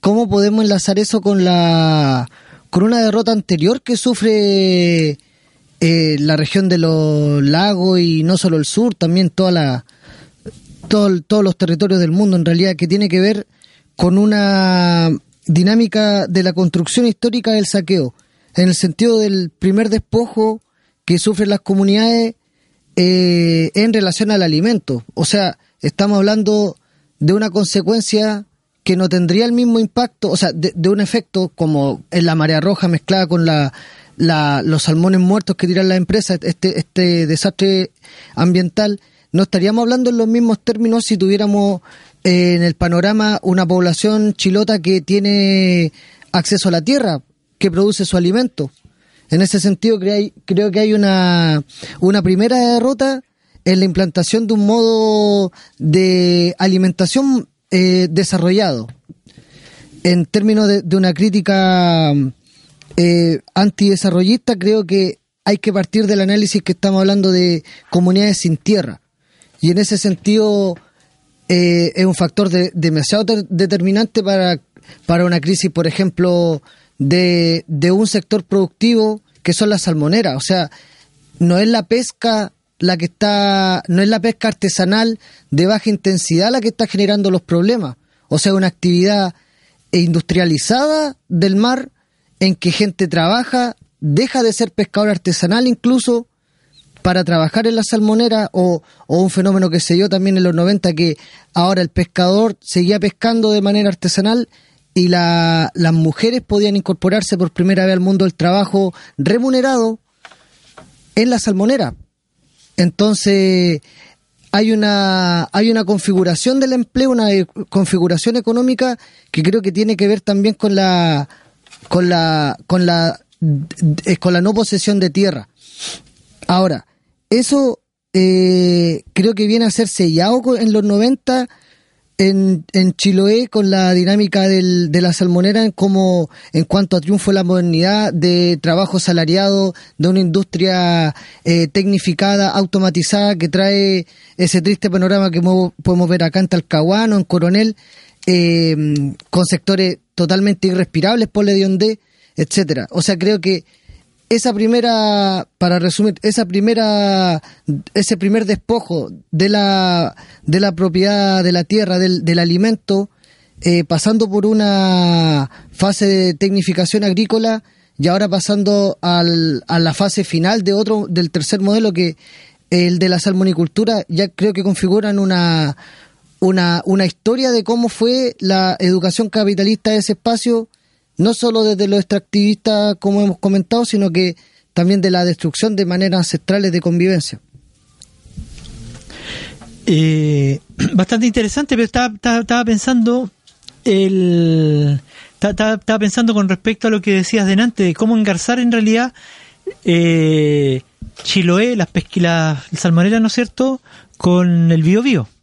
¿cómo podemos enlazar eso con la con una derrota anterior que sufre eh, la región de los lagos y no solo el sur, también toda la todos los territorios del mundo en realidad que tiene que ver con una dinámica de la construcción histórica del saqueo, en el sentido del primer despojo que sufren las comunidades eh, en relación al alimento. O sea, estamos hablando de una consecuencia que no tendría el mismo impacto, o sea, de, de un efecto como en la marea roja mezclada con la, la- los salmones muertos que tiran las empresas, este, este desastre ambiental, no estaríamos hablando en los mismos términos si tuviéramos eh, en el panorama una población chilota que tiene acceso a la tierra, que produce su alimento. En ese sentido, creo, creo que hay una, una primera derrota en la implantación de un modo de alimentación eh, desarrollado. En términos de, una crítica eh, antidesarrollista, creo que hay que partir del análisis que estamos hablando de comunidades sin tierra. Y en ese sentido, eh, es un factor de- demasiado ter- determinante para, para una crisis, por ejemplo, de, de un sector productivo que son las salmoneras. O sea, no es la pesca la que está, no es la pesca artesanal de baja intensidad la que está generando los problemas. O sea, una actividad industrializada del mar en que gente trabaja, deja de ser pescador artesanal incluso, para trabajar en la salmonera o, un fenómeno que se dio también en los 90 que ahora el pescador seguía pescando de manera artesanal y la- las mujeres podían incorporarse por primera vez al mundo del trabajo remunerado en la salmonera. Entonces hay una hay una configuración del empleo, una configuración económica que creo que tiene que ver también con la con la con la eh, con la no posesión de tierra. Ahora, eso eh, creo que viene a ser sellado en los 90 en, en Chiloé con la dinámica del, de la salmonera en como en cuanto a triunfo de la modernidad, de trabajo salariado, de una industria eh, tecnificada, automatizada, que trae ese triste panorama que mo- podemos ver acá en Talcahuano, en Coronel, eh, con sectores totalmente irrespirables por la hedionde, etcétera. O sea, creo que esa primera, para resumir, esa primera, ese primer despojo de la, de la propiedad de la tierra, del, del alimento, eh, pasando por una fase de tecnificación agrícola y ahora pasando al, a la fase final de otro, del tercer modelo que el de la salmonicultura, ya creo que configuran una, una, una historia de cómo fue la educación capitalista de ese espacio, no solo desde los extractivistas, como hemos comentado, sino que también de la destrucción de maneras ancestrales de convivencia. Eh, bastante interesante, pero estaba, estaba, estaba pensando el estaba, estaba- pensando con respecto a lo que decías delante, de cómo engarzar en realidad eh, Chiloé, las pesqui- las salmoneras, ¿no es cierto?, con el bio bio. O sea,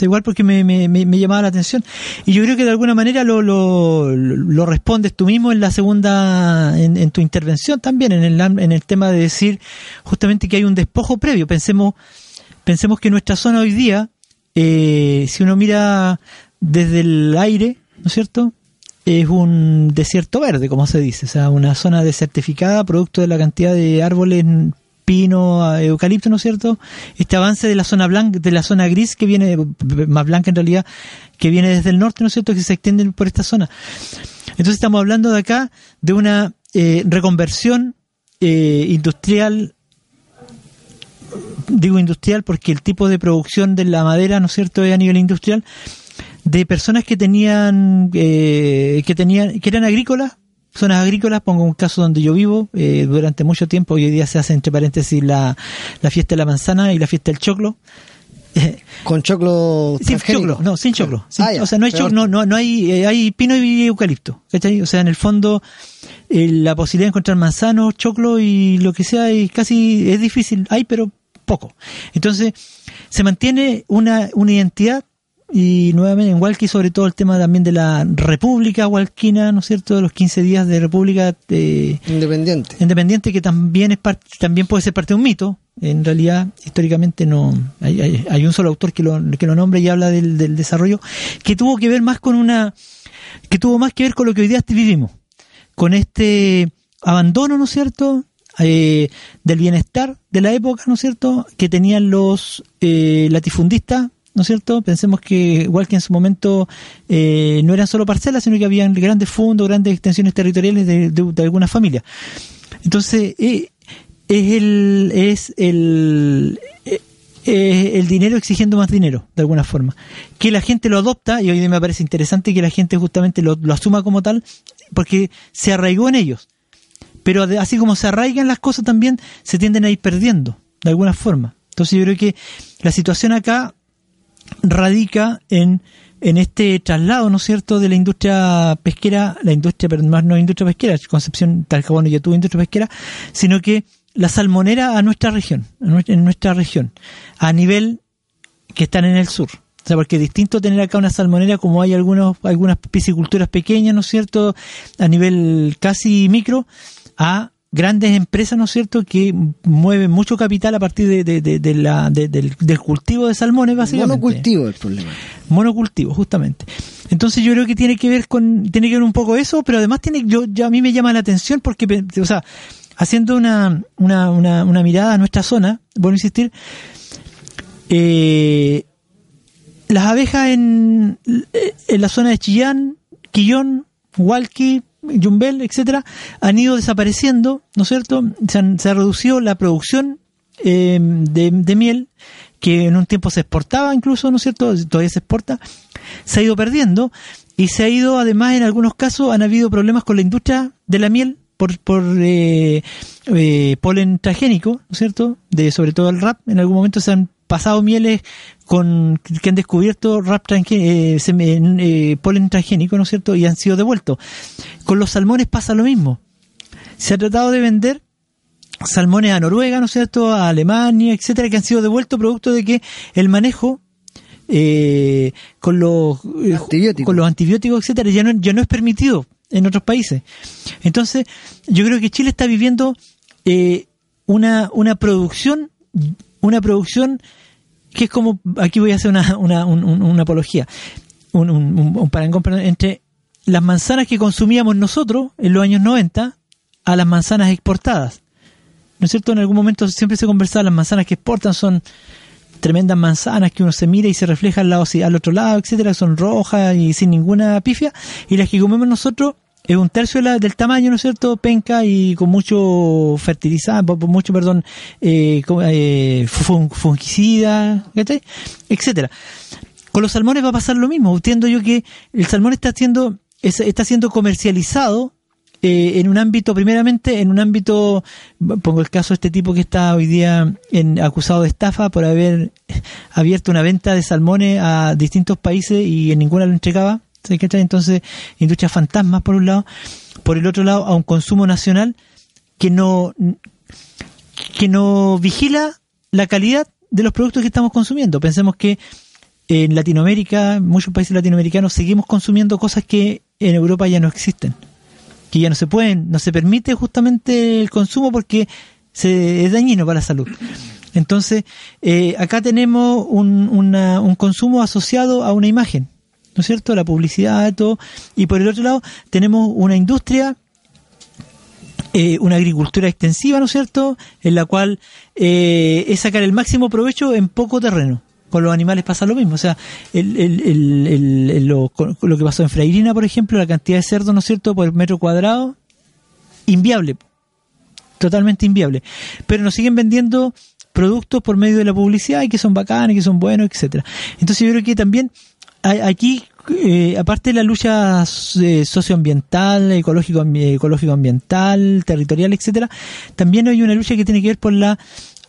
igual porque me, me, me, llamaba la atención. Y yo creo que de alguna manera lo, lo, lo respondes tú mismo en la segunda, en, en tu intervención también, en el, en el tema de decir justamente que hay un despojo previo. Pensemos, pensemos que nuestra zona hoy día, eh, si uno mira desde el aire, ¿no es cierto? Es un desierto verde, como se dice, o sea, una zona desertificada producto de la cantidad de árboles pino, eucalipto, ¿no es cierto? Este avance de la zona blanca, de la zona gris que viene, más blanca en realidad, que viene desde el norte, ¿no es cierto? Que se extiende por esta zona. Entonces estamos hablando de acá de una eh, reconversión eh, industrial digo industrial porque el tipo de producción de la madera, ¿no es cierto?, es a nivel industrial, de personas que tenían, eh, que tenían, que eran agrícolas, zonas agrícolas, pongo un caso donde yo vivo, eh, durante mucho tiempo, hoy día se hace entre paréntesis la, la fiesta de la manzana y la fiesta del choclo. Con choclo sin choclo, no, sin choclo. Sin- Ah, ya. o sea, no hay choclo, no, no, no hay, eh, hay pino y eucalipto, ¿cachai? O sea, en el fondo, eh, la posibilidad de encontrar manzanos, choclo y lo que sea es casi, es difícil, hay, pero poco. Entonces, se mantiene una, una identidad y nuevamente en Hualqui sobre todo el tema también de la República Hualquina, ¿no es cierto? De los 15 días de República eh, Independiente. independiente que también es parte, también puede ser parte de un mito. En realidad, históricamente no hay, hay, hay un solo autor que lo, que lo nombra y habla del, del desarrollo que tuvo que ver más con una que tuvo más que ver con lo que hoy día vivimos, con este abandono, ¿no es cierto? Eh, del bienestar de la época, ¿no es cierto? Que tenían los eh, latifundistas, ¿no es cierto? Pensemos que igual que en su momento eh, no eran solo parcelas, sino que habían grandes fondos, grandes extensiones territoriales de, de, de algunas familias. Entonces, eh, es el, es el, eh, el dinero exigiendo más dinero, de alguna forma. Que la gente lo adopta, y hoy me parece interesante que la gente justamente lo, lo asuma como tal, porque se arraigó en ellos. Pero así como se arraigan las cosas también, se tienden a ir perdiendo, de alguna forma. Entonces yo creo que la situación acá radica en, en este traslado, ¿no es cierto?, de la industria pesquera, la industria, pero más no industria pesquera, Concepción Talcahuano ya tuvo industria pesquera, sino que la salmonera a nuestra región, en nuestra región, a nivel que están en el sur. O sea, porque es distinto tener acá una salmonera como hay algunos, algunas pisciculturas pequeñas, ¿no es cierto?, a nivel casi micro, a grandes empresas, ¿no es cierto?, que mueven mucho capital a partir de, de- de- de la, de- del, del cultivo de salmones, básicamente. Monocultivo el problema. Monocultivo, justamente. Entonces yo creo que tiene que ver con, tiene que ver un poco eso, pero además tiene, yo, ya a mí me llama la atención porque, o sea, haciendo una, una, una, una mirada a nuestra zona, bueno insistir, eh, las abejas en, en la zona de Chillán, Quillón, Hualqui, Yumbel, etcétera, han ido desapareciendo, ¿no es cierto? Se, han- se ha reducido la producción eh, de, de miel, que en un tiempo se exportaba incluso, ¿no es cierto? Todavía se exporta, se ha ido perdiendo y se ha ido, además, en algunos casos han habido problemas con la industria de la miel por, por eh, eh, polen transgénico, ¿no es cierto? De sobre todo el rap, en algún momento se han pasado mieles con que han descubierto rap eh, seme- eh, polen transgénico, ¿no es cierto? Y han sido devueltos. Con los salmones pasa lo mismo. Se ha tratado de vender salmones a Noruega, ¿no es cierto? A Alemania, etcétera, que han sido devueltos producto de que el manejo eh, con los eh, Antibióticos. con los antibióticos, etcétera, ya no, ya no es permitido en otros países. Entonces, yo creo que Chile está viviendo eh, una, una producción, una producción que es como, aquí voy a hacer una, una, un- un- una apología, un, un, parangón entre las manzanas que consumíamos nosotros en los años 90 a las manzanas exportadas. ¿No es cierto? En algún momento siempre se conversaba, las manzanas que exportan son tremendas manzanas que uno se mira y se refleja al, lado, al otro lado, etcétera, son rojas y sin ninguna pifia, y las que comemos nosotros es un tercio del tamaño, ¿no es cierto? Penca y con mucho fertilizante, mucho, perdón, eh, eh, fun- fungicida, etcétera. Con los salmones va a pasar lo mismo. Entiendo yo que el salmón está siendo, es- está siendo comercializado eh, en un ámbito, primeramente, en un ámbito, pongo el caso de este tipo que está hoy día en, acusado de estafa por haber abierto una venta de salmones a distintos países y en ninguna lo entregaba. ¿Sabes qué? Entonces, industrias fantasmas por un lado, por el otro lado, a un consumo nacional que no, que no vigila la calidad de los productos que estamos consumiendo. Pensemos que en Latinoamérica, en muchos países latinoamericanos, seguimos consumiendo cosas que en Europa ya no existen, que ya no se pueden, no se permite justamente el consumo porque se, es dañino para la salud. Entonces, eh, acá tenemos un, un consumo asociado a una imagen, ¿no es cierto? La publicidad, todo. Y por el otro lado, tenemos una industria eh, una agricultura extensiva, ¿no es cierto?, en la cual eh, es sacar el máximo provecho en poco terreno. Con los animales pasa lo mismo, o sea, el, el- el- lo, lo que pasó en Freirina, por ejemplo, la cantidad de cerdos, ¿no es cierto?, por metro cuadrado, inviable, totalmente inviable. Pero nos siguen vendiendo productos por medio de la publicidad y que son bacanes, que son buenos, etcétera. Entonces yo creo que también aquí, eh, aparte de la lucha eh, socioambiental, ecológico, ecológico ambiental, territorial, etcétera, también hay una lucha que tiene que ver por la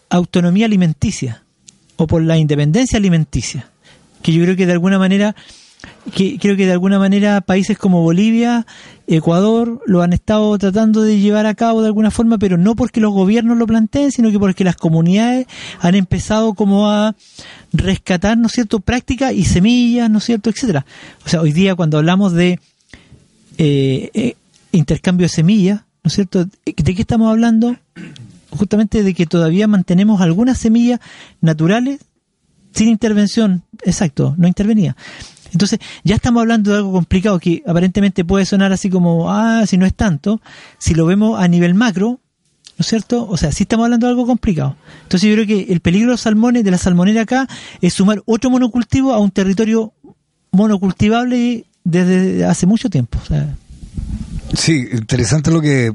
autonomía alimenticia o por la independencia alimenticia, que yo creo que de alguna manera que creo que de alguna manera países como Bolivia, Ecuador lo han estado tratando de llevar a cabo de alguna forma, pero no porque los gobiernos lo planteen, sino que porque las comunidades han empezado como a rescatar, ¿no es cierto?, prácticas y semillas, ¿no cierto?, etcétera. O sea, hoy día cuando hablamos de eh, eh, intercambio de semillas, ¿no es cierto?, ¿de qué estamos hablando? Justamente de que todavía mantenemos algunas semillas naturales sin intervención, exacto, no intervenía. Entonces, ya estamos hablando de algo complicado que aparentemente puede sonar así como, ah, si no es tanto, si lo vemos a nivel macro, ¿no es cierto? O sea, sí estamos hablando de algo complicado. Entonces, yo creo que el peligro de los salmones, de la salmonera acá, es sumar otro monocultivo a un territorio monocultivable desde hace mucho tiempo. Sí, interesante lo que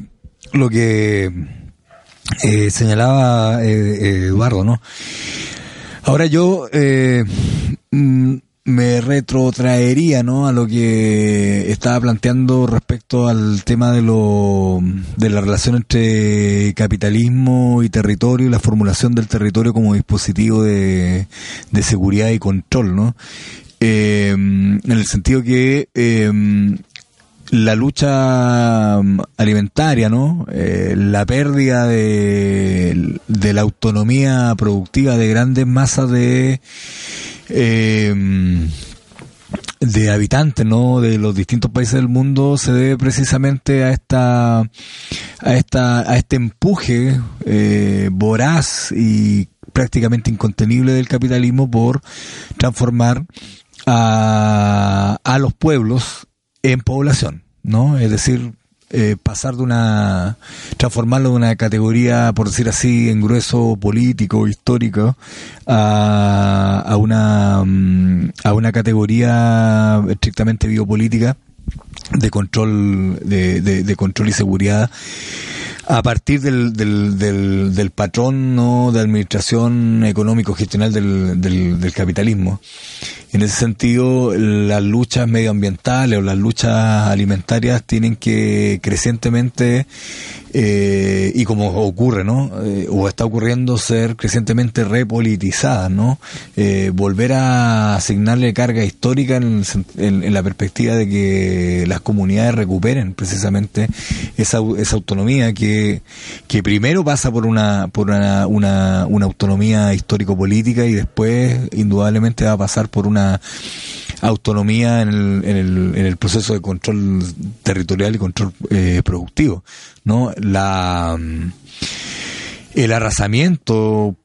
lo que eh, señalaba eh, Eduardo, ¿no? Ahora yo eh, mm, me retrotraería, ¿no? A lo que estaba planteando respecto al tema de lo de la relación entre capitalismo y territorio y la formulación del territorio como dispositivo de, de seguridad y control, ¿no? Eh, en el sentido que eh, la lucha mm, alimentaria, ¿no? Eh, la pérdida de, de la autonomía productiva de grandes masas de eh, de habitantes, ¿no? De los distintos países del mundo se debe precisamente a esta a esta a este empuje eh, voraz y prácticamente incontenible del capitalismo por transformar a, a los pueblos en población, ¿no? Es decir, eh, pasar de una, transformarlo de una categoría, por decir así, en grueso político, histórico, a, a una, mm, a una categoría estrictamente biopolítica de control, de, de, control y seguridad a partir del, del, del, del patrón ¿no? de administración económico gestional del, del, del capitalismo. En ese sentido, las luchas medioambientales o las luchas alimentarias tienen que crecientemente, eh, y como ocurre, ¿no? Eh, o está ocurriendo, ser crecientemente repolitizadas, ¿no? Eh, volver a asignarle carga histórica en, en- en la perspectiva de que las comunidades recuperen precisamente esa, esa autonomía que, que primero pasa por una, por una, una, una autonomía histórico-política y después indudablemente va a pasar por una autonomía en el, en el, en el proceso de control territorial y control eh, productivo, ¿no? La, mm, el arrasamiento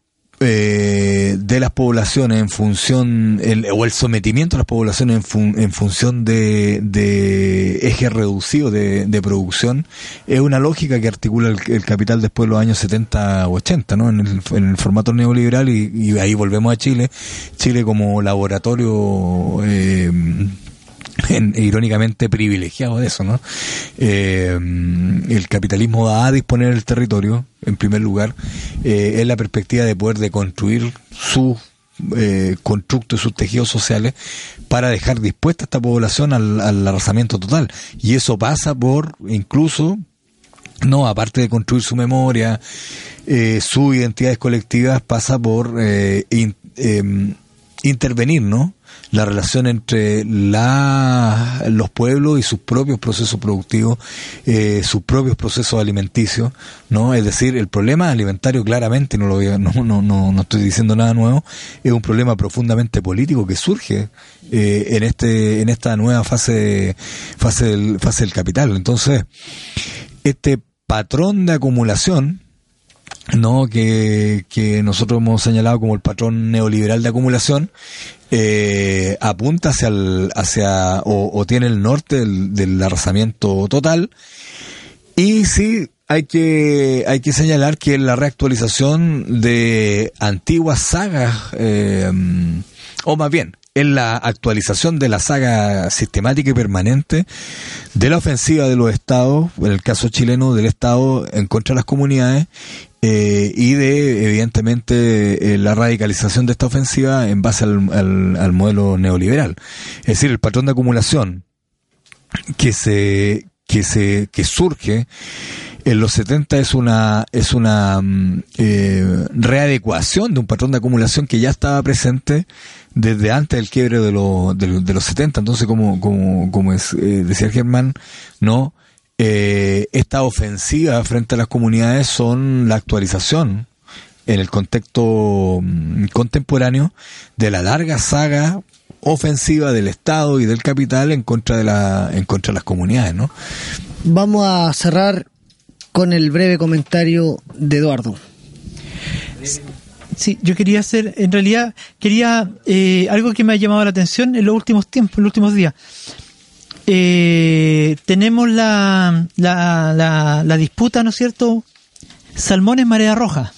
eh, de las poblaciones en función, el- o el sometimiento de las poblaciones en, fun- en función de, de ejes reducidos de, de producción, es una lógica que articula el, capital después de los años 70 o 80, ¿no? En el, en el formato neoliberal y, y ahí volvemos a Chile, Chile como laboratorio eh, en- irónicamente privilegiado de eso, ¿no? Eh, el capitalismo va a disponer el territorio, en primer lugar, eh, es la perspectiva de poder de construir sus eh, constructos y sus tejidos sociales para dejar dispuesta a esta población al, al arrasamiento total. Y eso pasa por, incluso, no, aparte de construir su memoria, eh, sus identidades colectivas, pasa por eh, in- em, intervenir, ¿no? La relación entre la, los pueblos y sus propios procesos productivos, eh, sus propios procesos alimenticios, ¿no? Es decir, el problema alimentario claramente, no lo voy a- no, no, no, no estoy diciendo nada nuevo, es un problema profundamente político que surge eh, en este, en esta nueva fase, fase del, fase del capital. Entonces, este patrón de acumulación, no que, que nosotros hemos señalado como el patrón neoliberal de acumulación eh, apunta hacia el, hacia o, tiene el norte del, del arrasamiento total. Y sí hay que hay que señalar que la reactualización de antiguas sagas eh, o más bien en la actualización de la saga sistemática y permanente de la ofensiva de los estados, en el caso chileno del estado en contra de las comunidades eh, y de evidentemente eh, la radicalización de esta ofensiva en base al, al- al modelo neoliberal. Es decir, el patrón de acumulación que se que se que surge en los 70 es una es una mm, eh, readecuación de un patrón de acumulación que ya estaba presente desde antes del quiebre de, los de, de los 70 entonces como como como es, eh, decía Germán no Eh, esta ofensiva frente a las comunidades son la actualización en el contexto mm, contemporáneo de la larga saga ofensiva del Estado y del capital en contra de la en contra de las comunidades, ¿no? Vamos a cerrar con el breve comentario de Eduardo. Sí, yo quería hacer, en realidad, quería eh, algo que me ha llamado la atención en los últimos tiempos, en los últimos días. Eh, tenemos la, la, la, la disputa, ¿no es cierto? Salmones, marea roja.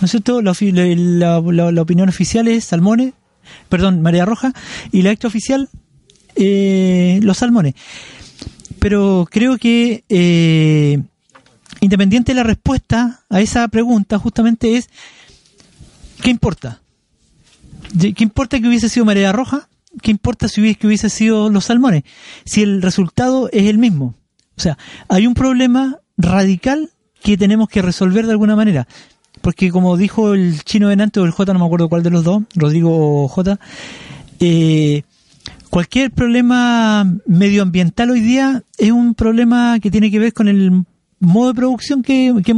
¿No es cierto? La, opinión oficial es salmones, perdón, marea roja, y la extraoficial, eh, los salmones. Pero creo que, eh, independiente de la respuesta a esa pregunta, justamente es, ¿qué importa? ¿De- ¿Qué importa que hubiese sido marea roja? ¿Qué importa si hubiese, que hubiese sido los salmones? Si el resultado es el mismo. O sea, hay un problema radical que tenemos que resolver de alguna manera. Porque como dijo el chino delante o el J, no me acuerdo cuál de los dos, Rodrigo J, eh, cualquier problema medioambiental hoy día es un problema que tiene que ver con el modo de producción que, que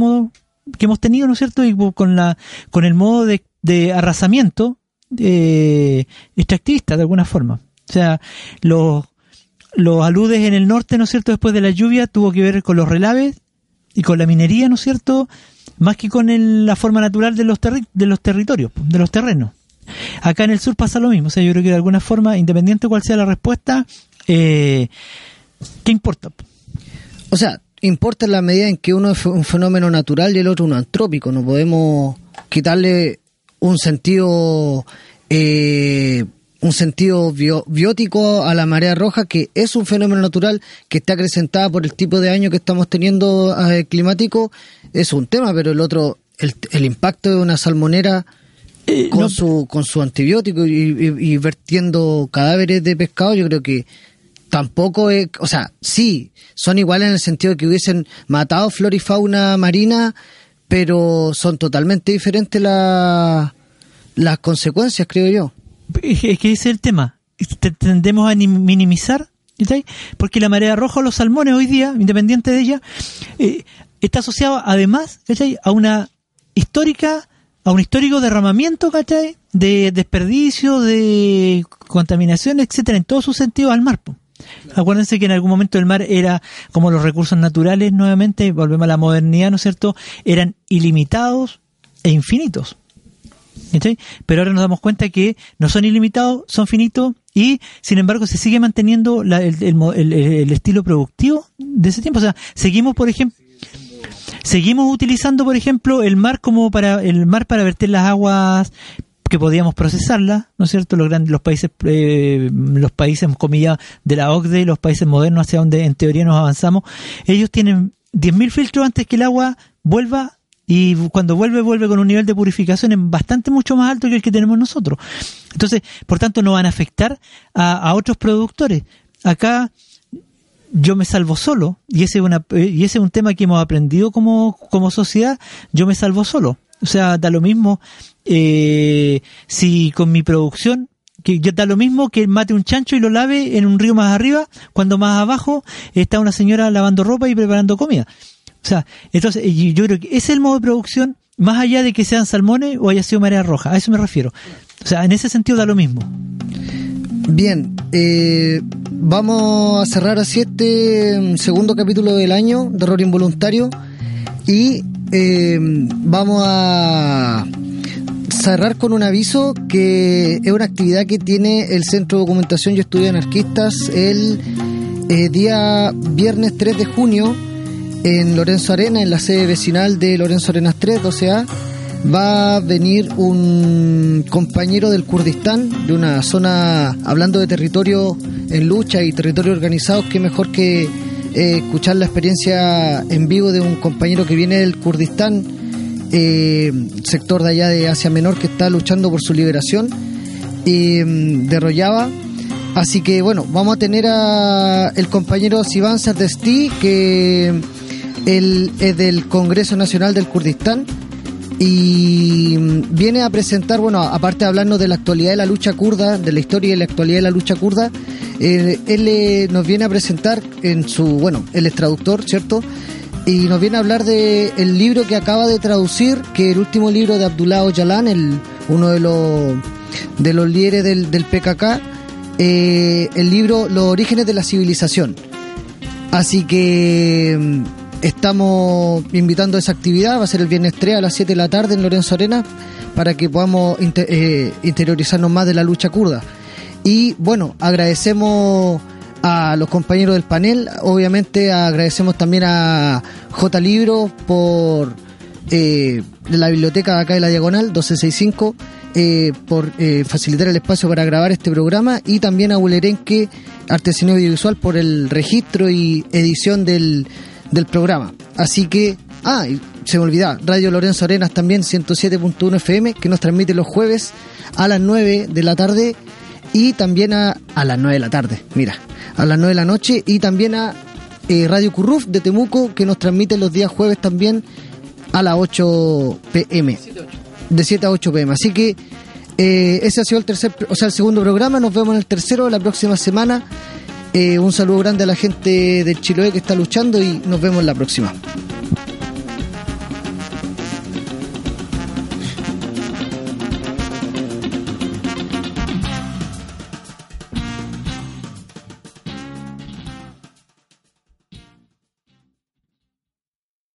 que hemos tenido, ¿no es cierto? Y con, la, con el modo de arrasamiento eh, extractivista, de alguna forma. O sea, los, los aludes en el norte, ¿no es cierto?, después de la lluvia, tuvo que ver con los relaves y con la minería, ¿no es cierto?, más que con el- la forma natural de los, de los territorios, de los terrenos. Acá en el sur pasa lo mismo, o sea, yo creo que de alguna forma, independiente de cuál sea la respuesta, eh, ¿qué importa? O sea, importa en la medida en que uno es un fenómeno natural y el otro un antrópico. No podemos quitarle un sentido eh, un sentido bio- biótico a la marea roja que es un fenómeno natural que está acrecentada por el tipo de año que estamos teniendo eh, climático. Es un tema pero el otro el, el impacto de una salmonera Eh, con no, su con su antibiótico y, y- y vertiendo cadáveres de pescado yo creo que tampoco es, o sea, sí, son iguales en el sentido de que hubiesen matado flora y fauna marina, pero son totalmente diferentes la- las consecuencias, creo yo. Es que ese es el tema. Te- Tendemos a ni- minimizar, ¿cachai? porque la marea roja o los salmones hoy día, independiente de ella, eh, está asociado además ¿cachai? a una histórica, a un histórico derramamiento ¿cachai? de desperdicio, de contaminación, etcétera, en todos sus sentidos al mar. po. Acuérdense que en algún momento el mar era como los recursos naturales, nuevamente, volvemos a la modernidad, ¿no es cierto? Eran ilimitados e infinitos. Pero ahora nos damos cuenta que no son ilimitados, son finitos y sin embargo se sigue manteniendo la- el, el- el estilo productivo de ese tiempo. O sea, seguimos, por ejemplo, seguimos utilizando, por ejemplo, el mar como para el mar para verter las aguas que podíamos procesarlas, ¿no es cierto? Los grandes, los países, eh, los países, comillas, de la OCDE, los países modernos hacia donde en teoría nos avanzamos, ellos tienen 10.000 filtros antes que el agua vuelva y cuando vuelve, vuelve con un nivel de purificación bastante mucho más alto que el que tenemos nosotros. Entonces, por tanto, no van a afectar a, a otros productores. Acá yo me salvo solo y ese es una eh, y ese es un tema que hemos aprendido como como sociedad yo me salvo solo o sea da lo mismo eh, si con mi producción que ya da lo mismo que mate un chancho y lo lave en un río más arriba, cuando más abajo está una señora lavando ropa y preparando comida. O sea, entonces yo creo que ese es el modo de producción, más allá de que sean salmones o haya sido marea roja, a eso me refiero. O sea, en ese sentido da lo mismo. Bien, eh, vamos a cerrar así este mm, segundo capítulo del año de Error Involuntario y eh, vamos a cerrar con un aviso que es una actividad que tiene el Centro de Documentación y Estudios Anarquistas el eh, día viernes 3 de junio en Lorenzo Arena, en la sede vecinal de Lorenzo Arenas 3, 12A va a venir un compañero del Kurdistán, de una zona, hablando de territorio en lucha y territorio organizados, que mejor que eh, escuchar la experiencia en vivo de un compañero que viene del Kurdistán, eh, sector de allá de Asia Menor, que está luchando por su liberación, eh, de Rojava. Así que bueno, vamos a tener a el compañero Sivan Sardesti, que él es del Congreso Nacional del Kurdistán y viene a presentar, bueno, aparte de hablarnos de la actualidad de la lucha kurda, de la historia y la actualidad de la lucha kurda, eh, él eh, nos viene a presentar en su, bueno, él es traductor, ¿cierto? Y nos viene a hablar de el libro que acaba de traducir, que es el último libro de Abdullah Öcalan, el, uno de los, de los líderes del, PKK, eh, el libro Los orígenes de la civilización. Así que estamos invitando a esa actividad, va a ser el viernes 3 a las 7 de la tarde en Lorenzo Arena, para que podamos eh, interiorizarnos más de la lucha kurda. Y bueno, agradecemos a los compañeros del panel, obviamente agradecemos también a J Libro por eh, la biblioteca de acá de la Diagonal 1265 eh, por eh, facilitar el espacio para grabar este programa. Y también a Bulerenque Artesanía Audiovisual por el registro y edición del, del programa. Así que, ah, y se me olvidaba, Radio Lorenzo Arenas también 107.1 FM que nos transmite los jueves a las 9 de la tarde y también a, a las 9 de la tarde, mira, a las 9 de la noche y también a eh, Radio Curruf de Temuco que nos transmite los días jueves también a las 8 pm. De 7 a 8 pm. Así que eh, ese ha sido el tercer, o sea, el segundo programa. Nos vemos en el tercero la próxima semana. Eh, un saludo grande a la gente del Chiloé que está luchando y nos vemos la próxima.